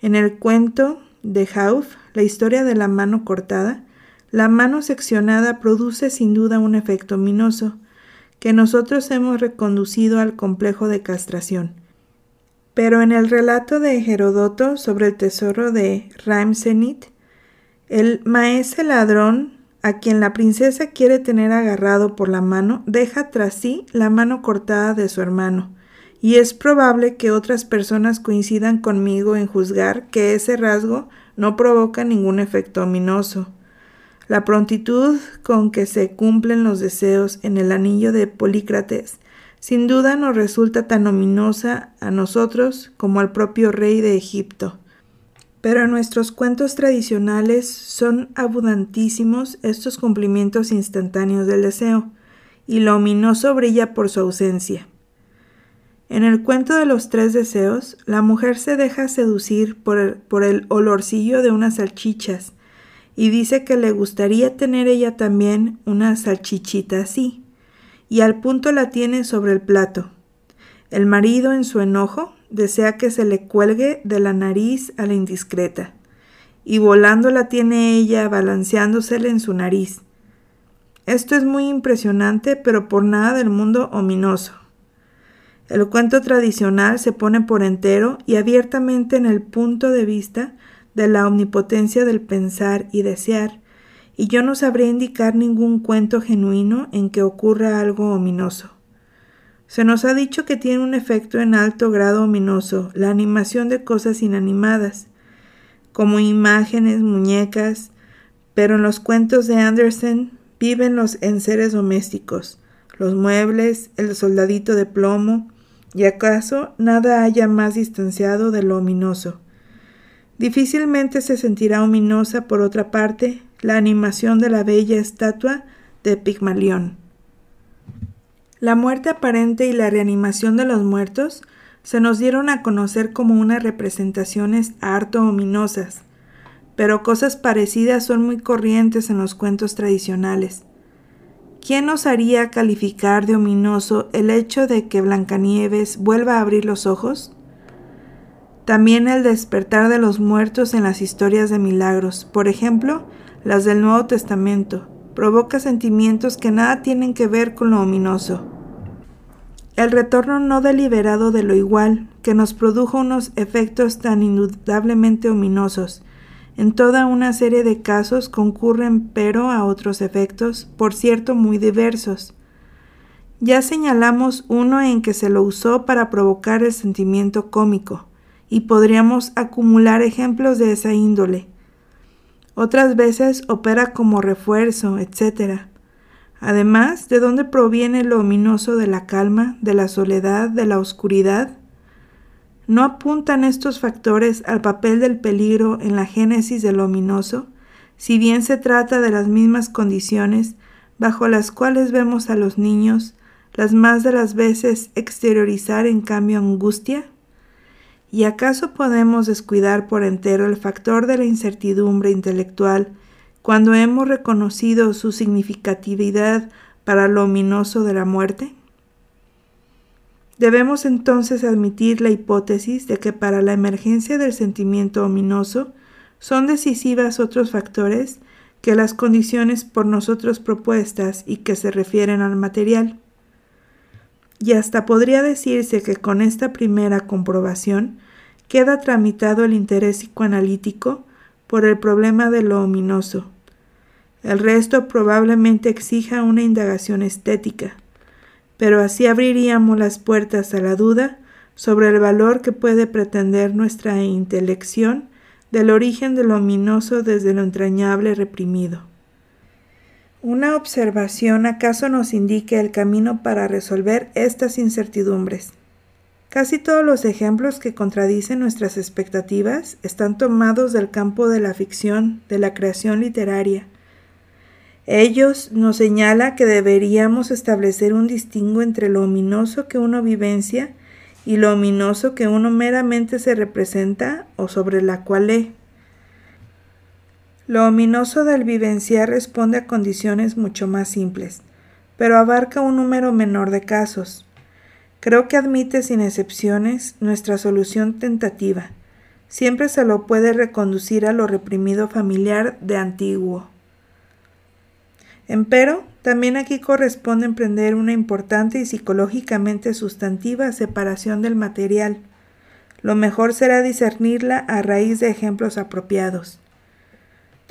En el cuento de Hauff, la historia de la mano cortada, la mano seccionada produce sin duda un efecto ominoso, que nosotros hemos reconducido al complejo de castración. Pero en el relato de Herodoto sobre el tesoro de Ramsenit, el maese ladrón a quien la princesa quiere tener agarrado por la mano, deja tras sí la mano cortada de su hermano, y es probable que otras personas coincidan conmigo en juzgar que ese rasgo no provoca ningún efecto ominoso. La prontitud con que se cumplen los deseos en el anillo de Polícrates sin duda nos resulta tan ominosa a nosotros como al propio rey de Egipto. Pero en nuestros cuentos tradicionales son abundantísimos estos cumplimientos instantáneos del deseo, y lo ominoso brilla por su ausencia. En el cuento de los tres deseos, la mujer se deja seducir por el, por el olorcillo de unas salchichas, y dice que le gustaría tener ella también una salchichita así, y al punto la tiene sobre el plato. El marido, en su enojo, desea que se le cuelgue de la nariz a la indiscreta, y volando la tiene ella balanceándosele en su nariz. Esto es muy impresionante, pero por nada del mundo ominoso. El cuento tradicional se pone por entero y abiertamente en el punto de vista de la omnipotencia del pensar y desear, y yo no sabría indicar ningún cuento genuino en que ocurra algo ominoso. Se nos ha dicho que tiene un efecto en alto grado ominoso, la animación de cosas inanimadas, como imágenes, muñecas, pero en los cuentos de Andersen viven los enseres domésticos, los muebles, el soldadito de plomo, y acaso nada haya más distanciado de lo ominoso. Difícilmente se sentirá ominosa, por otra parte, la animación de la bella estatua de Pigmalión. La muerte aparente y la reanimación de los muertos se nos dieron a conocer como unas representaciones harto ominosas, pero cosas parecidas son muy corrientes en los cuentos tradicionales. ¿Quién haría calificar de ominoso el hecho de que Blancanieves vuelva a abrir los ojos? También el despertar de los muertos en las historias de milagros, por ejemplo, las del Nuevo Testamento, provoca sentimientos que nada tienen que ver con lo ominoso. El retorno no deliberado de lo igual, que nos produjo unos efectos tan indudablemente ominosos. En toda una serie de casos concurren pero a otros efectos, por cierto muy diversos. Ya señalamos uno en que se lo usó para provocar el sentimiento cómico, y podríamos acumular ejemplos de esa índole. Otras veces opera como refuerzo, etc. Además, ¿de dónde proviene lo ominoso de la calma, de la soledad, de la oscuridad? ¿No apuntan estos factores al papel del peligro en la génesis de lo ominoso, si bien se trata de las mismas condiciones bajo las cuales vemos a los niños, las más de las veces exteriorizar en cambio angustia? ¿Y acaso podemos descuidar por entero el factor de la incertidumbre intelectual cuando hemos reconocido su significatividad para lo ominoso de la muerte? Debemos entonces admitir la hipótesis de que para la emergencia del sentimiento ominoso son decisivas otros factores que las condiciones por nosotros propuestas y que se refieren al material. Y hasta podría decirse que con esta primera comprobación queda tramitado el interés psicoanalítico por el problema de lo ominoso. El resto probablemente exija una indagación estética, pero así abriríamos las puertas a la duda sobre el valor que puede pretender nuestra intelección del origen de lo ominoso desde lo entrañable reprimido. Una observación acaso nos indique el camino para resolver estas incertidumbres. Casi todos los ejemplos que contradicen nuestras expectativas están tomados del campo de la ficción, de la creación literaria. Ellos nos señala que deberíamos establecer un distingo entre lo ominoso que uno vivencia y lo ominoso que uno meramente se representa o sobre la cual lee. Lo ominoso del vivenciar responde a condiciones mucho más simples, pero abarca un número menor de casos. Creo que admite sin excepciones nuestra solución tentativa. Siempre se lo puede reconducir a lo reprimido familiar de antiguo. Empero, también aquí corresponde emprender una importante y psicológicamente sustantiva separación del material. Lo mejor será discernirla a raíz de ejemplos apropiados.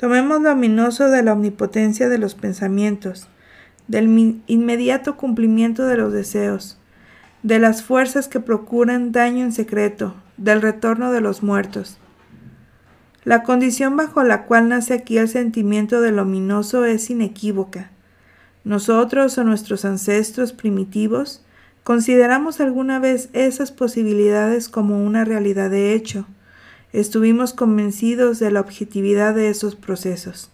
Tomemos lo ominoso de la omnipotencia de los pensamientos, del inmediato cumplimiento de los deseos, de las fuerzas que procuran daño en secreto, del retorno de los muertos. La condición bajo la cual nace aquí el sentimiento del ominoso es inequívoca. Nosotros o nuestros ancestros primitivos consideramos alguna vez esas posibilidades como una realidad de hecho. Estuvimos convencidos de la objetividad de esos procesos.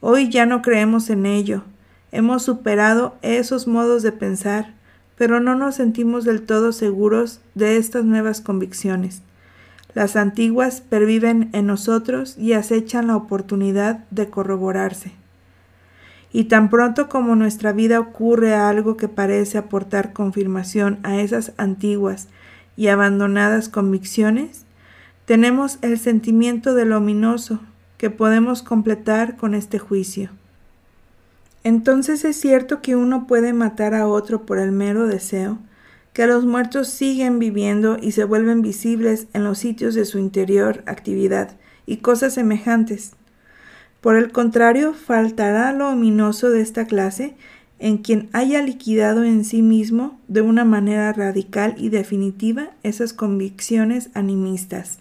Hoy ya no creemos en ello. Hemos superado esos modos de pensar pero no nos sentimos del todo seguros de estas nuevas convicciones. Las antiguas perviven en nosotros y acechan la oportunidad de corroborarse. Y tan pronto como nuestra vida ocurre algo que parece aportar confirmación a esas antiguas y abandonadas convicciones, tenemos el sentimiento de lo ominoso que podemos completar con este juicio. Entonces es cierto que uno puede matar a otro por el mero deseo, que los muertos siguen viviendo y se vuelven visibles en los sitios de su interior actividad y cosas semejantes. Por el contrario, faltará lo ominoso de esta clase en quien haya liquidado en sí mismo de una manera radical y definitiva esas convicciones animistas.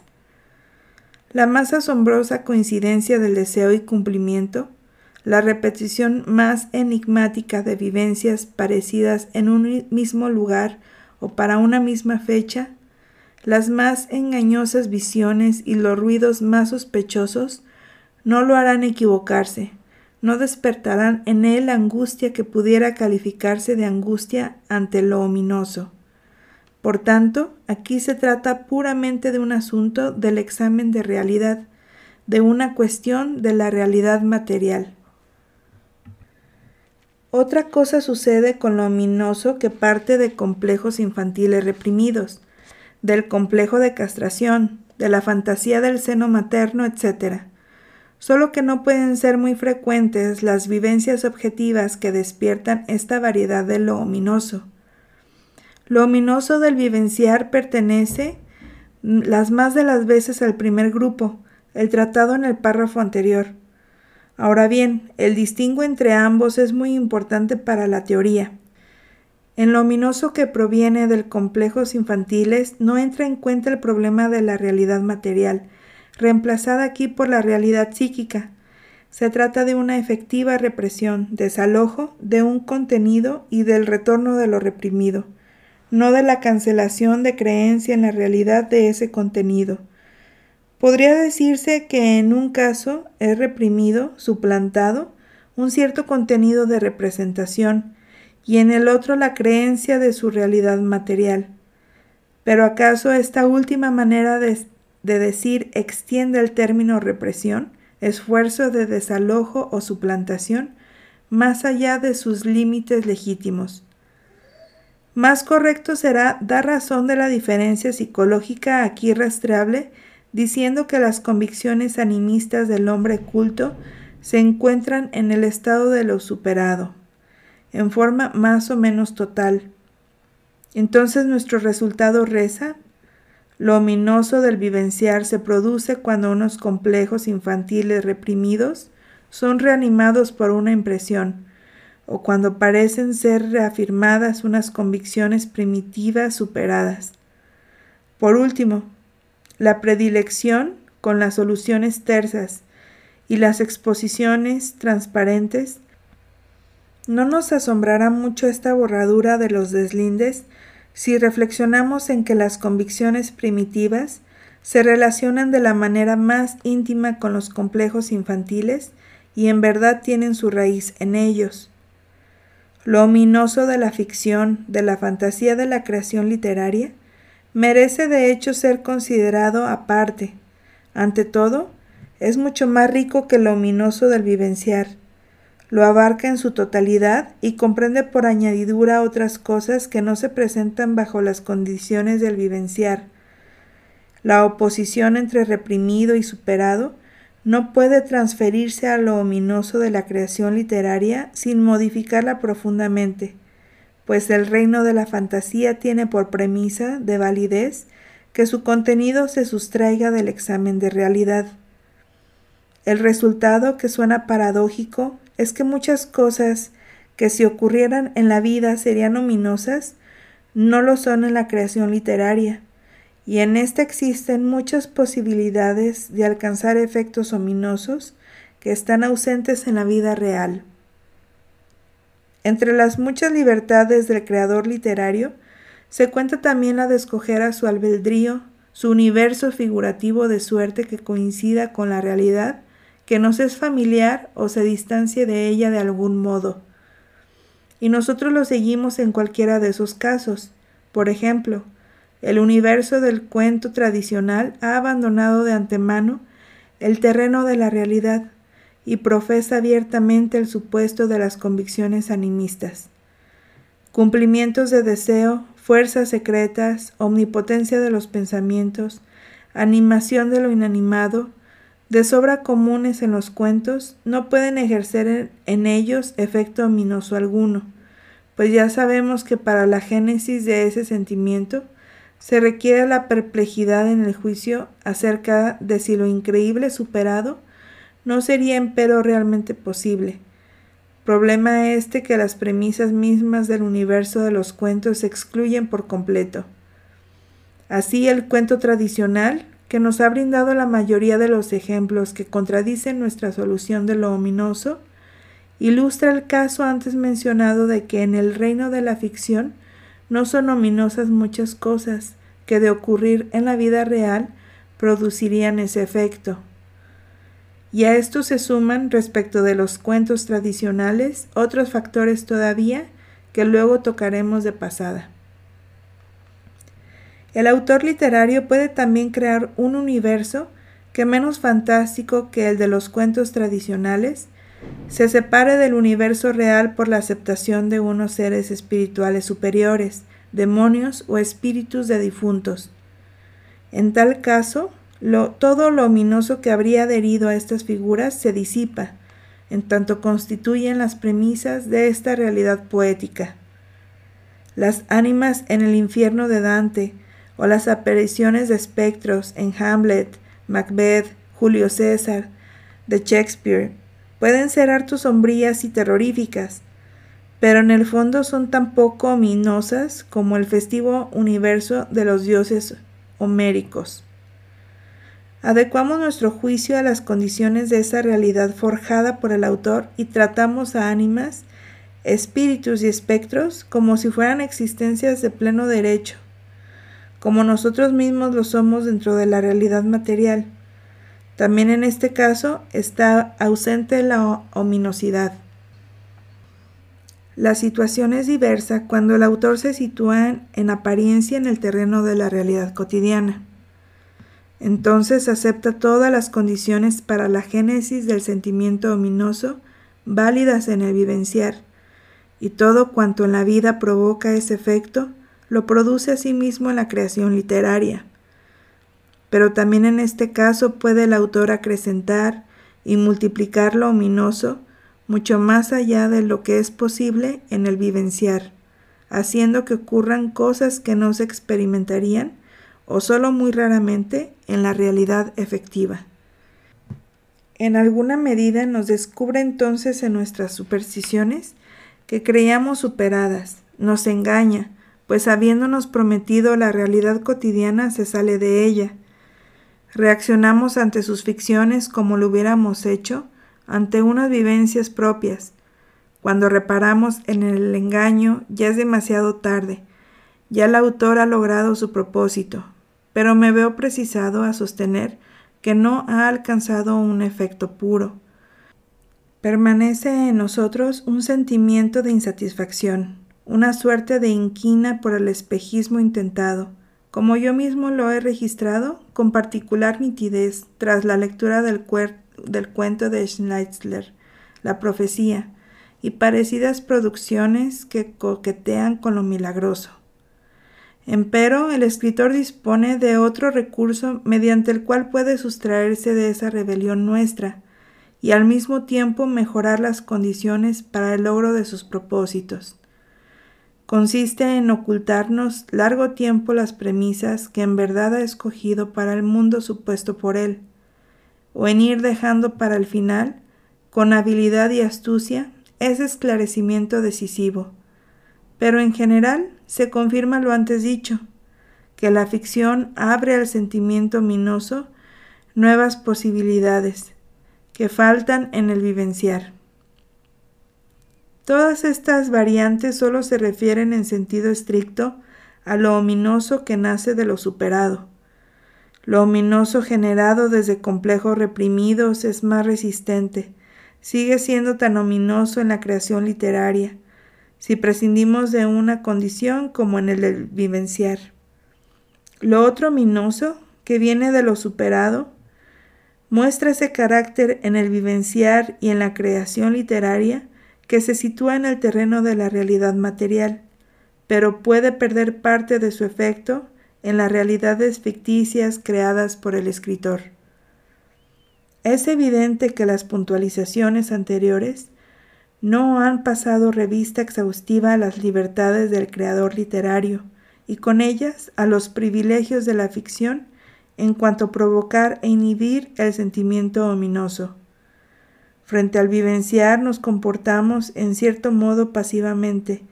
La más asombrosa coincidencia del deseo y cumplimiento, la repetición más enigmática de vivencias parecidas en un mismo lugar o para una misma fecha, las más engañosas visiones y los ruidos más sospechosos no lo harán equivocarse, no despertarán en él angustia que pudiera calificarse de angustia ante lo ominoso. Por tanto, aquí se trata puramente de un asunto del examen de realidad, de una cuestión de la realidad material. Otra cosa sucede con lo ominoso que parte de complejos infantiles reprimidos, del complejo de castración, de la fantasía del seno materno, etc solo que no pueden ser muy frecuentes las vivencias objetivas que despiertan esta variedad de lo ominoso. Lo ominoso del vivenciar pertenece las más de las veces al primer grupo, el tratado en el párrafo anterior. Ahora bien, el distingo entre ambos es muy importante para la teoría. En lo ominoso que proviene del complejos infantiles no entra en cuenta el problema de la realidad material, reemplazada aquí por la realidad psíquica. Se trata de una efectiva represión, desalojo de un contenido y del retorno de lo reprimido, no de la cancelación de creencia en la realidad de ese contenido. Podría decirse que en un caso es reprimido, suplantado, un cierto contenido de representación, y en el otro la creencia de su realidad material. Pero acaso esta última manera de de decir extiende el término represión, esfuerzo de desalojo o suplantación, más allá de sus límites legítimos. Más correcto será dar razón de la diferencia psicológica aquí rastreable, diciendo que las convicciones animistas del hombre culto se encuentran en el estado de lo superado, en forma más o menos total. Entonces nuestro resultado reza, lo ominoso del vivenciar se produce cuando unos complejos infantiles reprimidos son reanimados por una impresión, o cuando parecen ser reafirmadas unas convicciones primitivas superadas. Por último, la predilección con las soluciones tersas y las exposiciones transparentes. No nos asombrará mucho esta borradura de los deslindes si reflexionamos en que las convicciones primitivas se relacionan de la manera más íntima con los complejos infantiles y en verdad tienen su raíz en ellos. Lo ominoso de la ficción, de la fantasía de la creación literaria, merece de hecho ser considerado aparte. Ante todo, es mucho más rico que lo ominoso del vivenciar, lo abarca en su totalidad y comprende por añadidura otras cosas que no se presentan bajo las condiciones del vivenciar. La oposición entre reprimido y superado no puede transferirse a lo ominoso de la creación literaria sin modificarla profundamente, pues el reino de la fantasía tiene por premisa de validez que su contenido se sustraiga del examen de realidad. El resultado, que suena paradójico, es que muchas cosas que si ocurrieran en la vida serían ominosas, no lo son en la creación literaria, y en ésta existen muchas posibilidades de alcanzar efectos ominosos que están ausentes en la vida real. Entre las muchas libertades del creador literario, se cuenta también la de escoger a su albedrío su universo figurativo de suerte que coincida con la realidad que nos es familiar o se distancie de ella de algún modo. Y nosotros lo seguimos en cualquiera de esos casos. Por ejemplo, el universo del cuento tradicional ha abandonado de antemano el terreno de la realidad y profesa abiertamente el supuesto de las convicciones animistas. Cumplimientos de deseo, fuerzas secretas, omnipotencia de los pensamientos, animación de lo inanimado, de sobra comunes en los cuentos, no pueden ejercer en ellos efecto ominoso alguno, pues ya sabemos que para la génesis de ese sentimiento se requiere la perplejidad en el juicio acerca de si lo increíble superado no sería empero realmente posible, problema este que las premisas mismas del universo de los cuentos se excluyen por completo. Así el cuento tradicional, que nos ha brindado la mayoría de los ejemplos que contradicen nuestra solución de lo ominoso, ilustra el caso antes mencionado de que en el reino de la ficción no son ominosas muchas cosas que de ocurrir en la vida real producirían ese efecto. Y a esto se suman respecto de los cuentos tradicionales otros factores todavía que luego tocaremos de pasada. El autor literario puede también crear un universo que menos fantástico que el de los cuentos tradicionales, se separe del universo real por la aceptación de unos seres espirituales superiores, demonios o espíritus de difuntos. En tal caso, todo lo ominoso que habría adherido a estas figuras se disipa, en tanto constituyen las premisas de esta realidad poética. Las ánimas en el infierno de Dante, o las apariciones de espectros en Hamlet, Macbeth, Julio César, de Shakespeare, pueden ser harto sombrías y terroríficas, pero en el fondo son tan poco ominosas como el festivo universo de los dioses homéricos. Adecuamos nuestro juicio a las condiciones de esa realidad forjada por el autor y tratamos a ánimas, espíritus y espectros como si fueran existencias de pleno derecho, como nosotros mismos lo somos dentro de la realidad material. También en este caso está ausente la ominosidad. La situación es diversa cuando el autor se sitúa en apariencia en el terreno de la realidad cotidiana. Entonces acepta todas las condiciones para la génesis del sentimiento ominoso válidas en el vivenciar, y todo cuanto en la vida provoca ese efecto lo produce asimismo en la creación literaria. Pero también en este caso puede el autor acrecentar y multiplicar lo ominoso mucho más allá de lo que es posible en el vivenciar, haciendo que ocurran cosas que no se experimentarían o solo muy raramente en la realidad efectiva. En alguna medida nos descubre entonces en nuestras supersticiones que creíamos superadas, nos engaña, pues habiéndonos prometido la realidad cotidiana se sale de ella. Reaccionamos ante sus ficciones como lo hubiéramos hecho ante unas vivencias propias. Cuando reparamos en el engaño ya es demasiado tarde, ya el autor ha logrado su propósito, pero me veo precisado a sostener que no ha alcanzado un efecto puro. Permanece en nosotros un sentimiento de insatisfacción, una suerte de inquina por el espejismo intentado, como yo mismo lo he registrado con particular nitidez tras la lectura del, cuento de Schneidler, La profecía, y parecidas producciones que coquetean con lo milagroso. Empero, el escritor dispone de otro recurso mediante el cual puede sustraerse de esa rebelión nuestra y al mismo tiempo mejorar las condiciones para el logro de sus propósitos. Consiste en ocultarnos largo tiempo las premisas que en verdad ha escogido para el mundo supuesto por él, o en ir dejando para el final, con habilidad y astucia, ese esclarecimiento decisivo. Pero en general se confirma lo antes dicho, que la ficción abre al sentimiento minoso nuevas posibilidades que faltan en el vivenciar. Todas estas variantes solo se refieren en sentido estricto a lo ominoso que nace de lo superado, lo ominoso generado desde complejos reprimidos es más resistente, sigue siendo tan ominoso en la creación literaria, si prescindimos de una condición como en el del vivenciar. Lo otro ominoso, que viene de lo superado, muestra ese carácter en el vivenciar y en la creación literaria que se sitúa en el terreno de la realidad material, pero puede perder parte de su efecto en las realidades ficticias creadas por el escritor. Es evidente que las puntualizaciones anteriores no han pasado revista exhaustiva a las libertades del creador literario y con ellas a los privilegios de la ficción en cuanto a provocar e inhibir el sentimiento ominoso. Frente al vivenciar nos comportamos en cierto modo pasivamente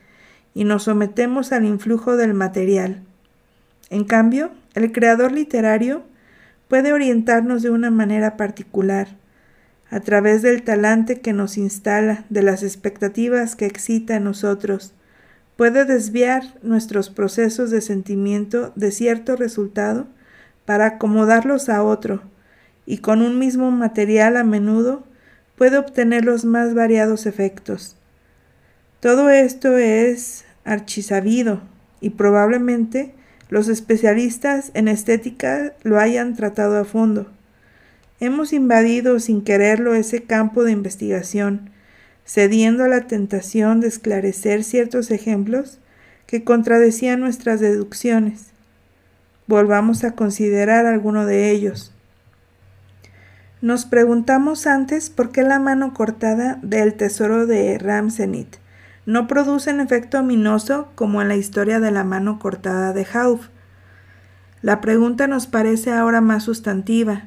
y nos sometemos al influjo del material. En cambio, el creador literario puede orientarnos de una manera particular, a través del talante que nos instala, de las expectativas que excita en nosotros, puede desviar nuestros procesos de sentimiento de cierto resultado para acomodarlos a otro, y con un mismo material a menudo puede obtener los más variados efectos. Todo esto es archisabido y probablemente los especialistas en estética lo hayan tratado a fondo. Hemos invadido sin quererlo ese campo de investigación, cediendo a la tentación de esclarecer ciertos ejemplos que contradecían nuestras deducciones. Volvamos a considerar alguno de ellos. Nos preguntamos antes por qué la mano cortada del tesoro de Ramsenit no produce un efecto ominoso como en la historia de la mano cortada de Hauf. La pregunta nos parece ahora más sustantiva,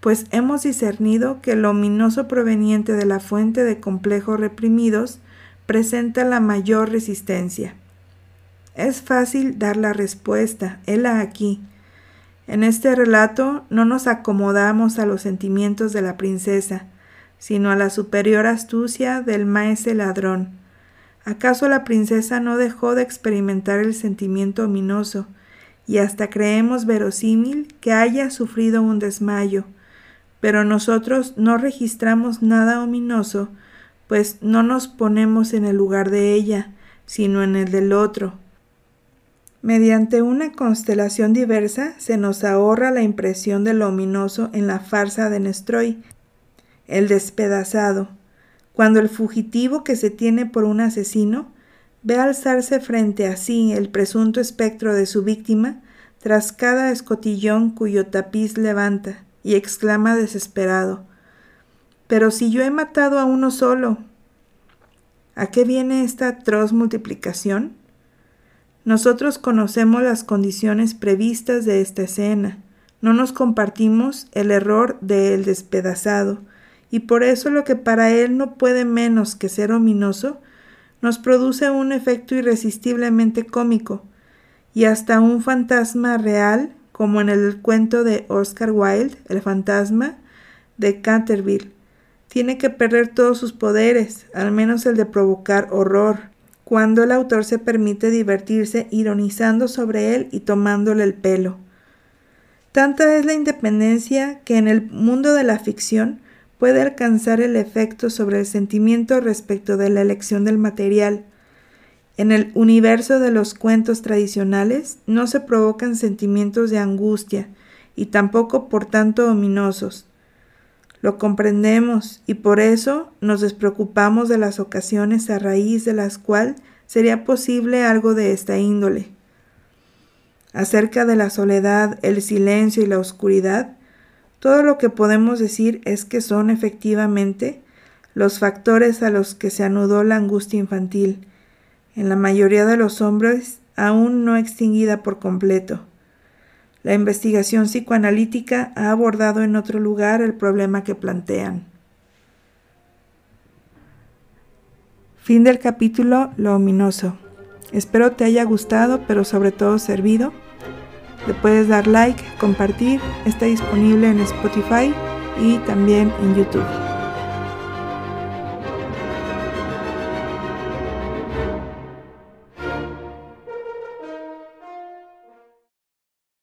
pues hemos discernido que lo ominoso proveniente de la fuente de complejos reprimidos presenta la mayor resistencia. Es fácil dar la respuesta, hela aquí. En este relato no nos acomodamos a los sentimientos de la princesa, sino a la superior astucia del maese ladrón. ¿Acaso la princesa no dejó de experimentar el sentimiento ominoso, y hasta creemos verosímil que haya sufrido un desmayo? Pero nosotros no registramos nada ominoso, pues no nos ponemos en el lugar de ella, sino en el del otro, Mediante una constelación diversa se nos ahorra la impresión de lo ominoso en la farsa de Nestroy, el despedazado, cuando el fugitivo que se tiene por un asesino ve alzarse frente a sí el presunto espectro de su víctima tras cada escotillón cuyo tapiz levanta y exclama desesperado Pero si yo he matado a uno solo. ¿A qué viene esta atroz multiplicación? Nosotros conocemos las condiciones previstas de esta escena, no nos compartimos el error del despedazado, y por eso lo que para él no puede menos que ser ominoso, nos produce un efecto irresistiblemente cómico, y hasta un fantasma real, como en el cuento de Oscar Wilde, el fantasma de Canterville, tiene que perder todos sus poderes, al menos el de provocar horror, cuando el autor se permite divertirse ironizando sobre él y tomándole el pelo. Tanta es la independencia que en el mundo de la ficción puede alcanzar el efecto sobre el sentimiento respecto de la elección del material. En el universo de los cuentos tradicionales no se provocan sentimientos de angustia y tampoco por tanto ominosos. Lo comprendemos y por eso nos despreocupamos de las ocasiones a raíz de las cuales sería posible algo de esta índole. Acerca de la soledad, el silencio y la oscuridad, todo lo que podemos decir es que son efectivamente los factores a los que se anudó la angustia infantil, en la mayoría de los hombres aún no extinguida por completo. La investigación psicoanalítica ha abordado en otro lugar el problema que plantean. Fin del capítulo Lo ominoso. Espero te haya gustado, pero sobre todo servido. Le puedes dar like, compartir, está disponible en Spotify y también en YouTube.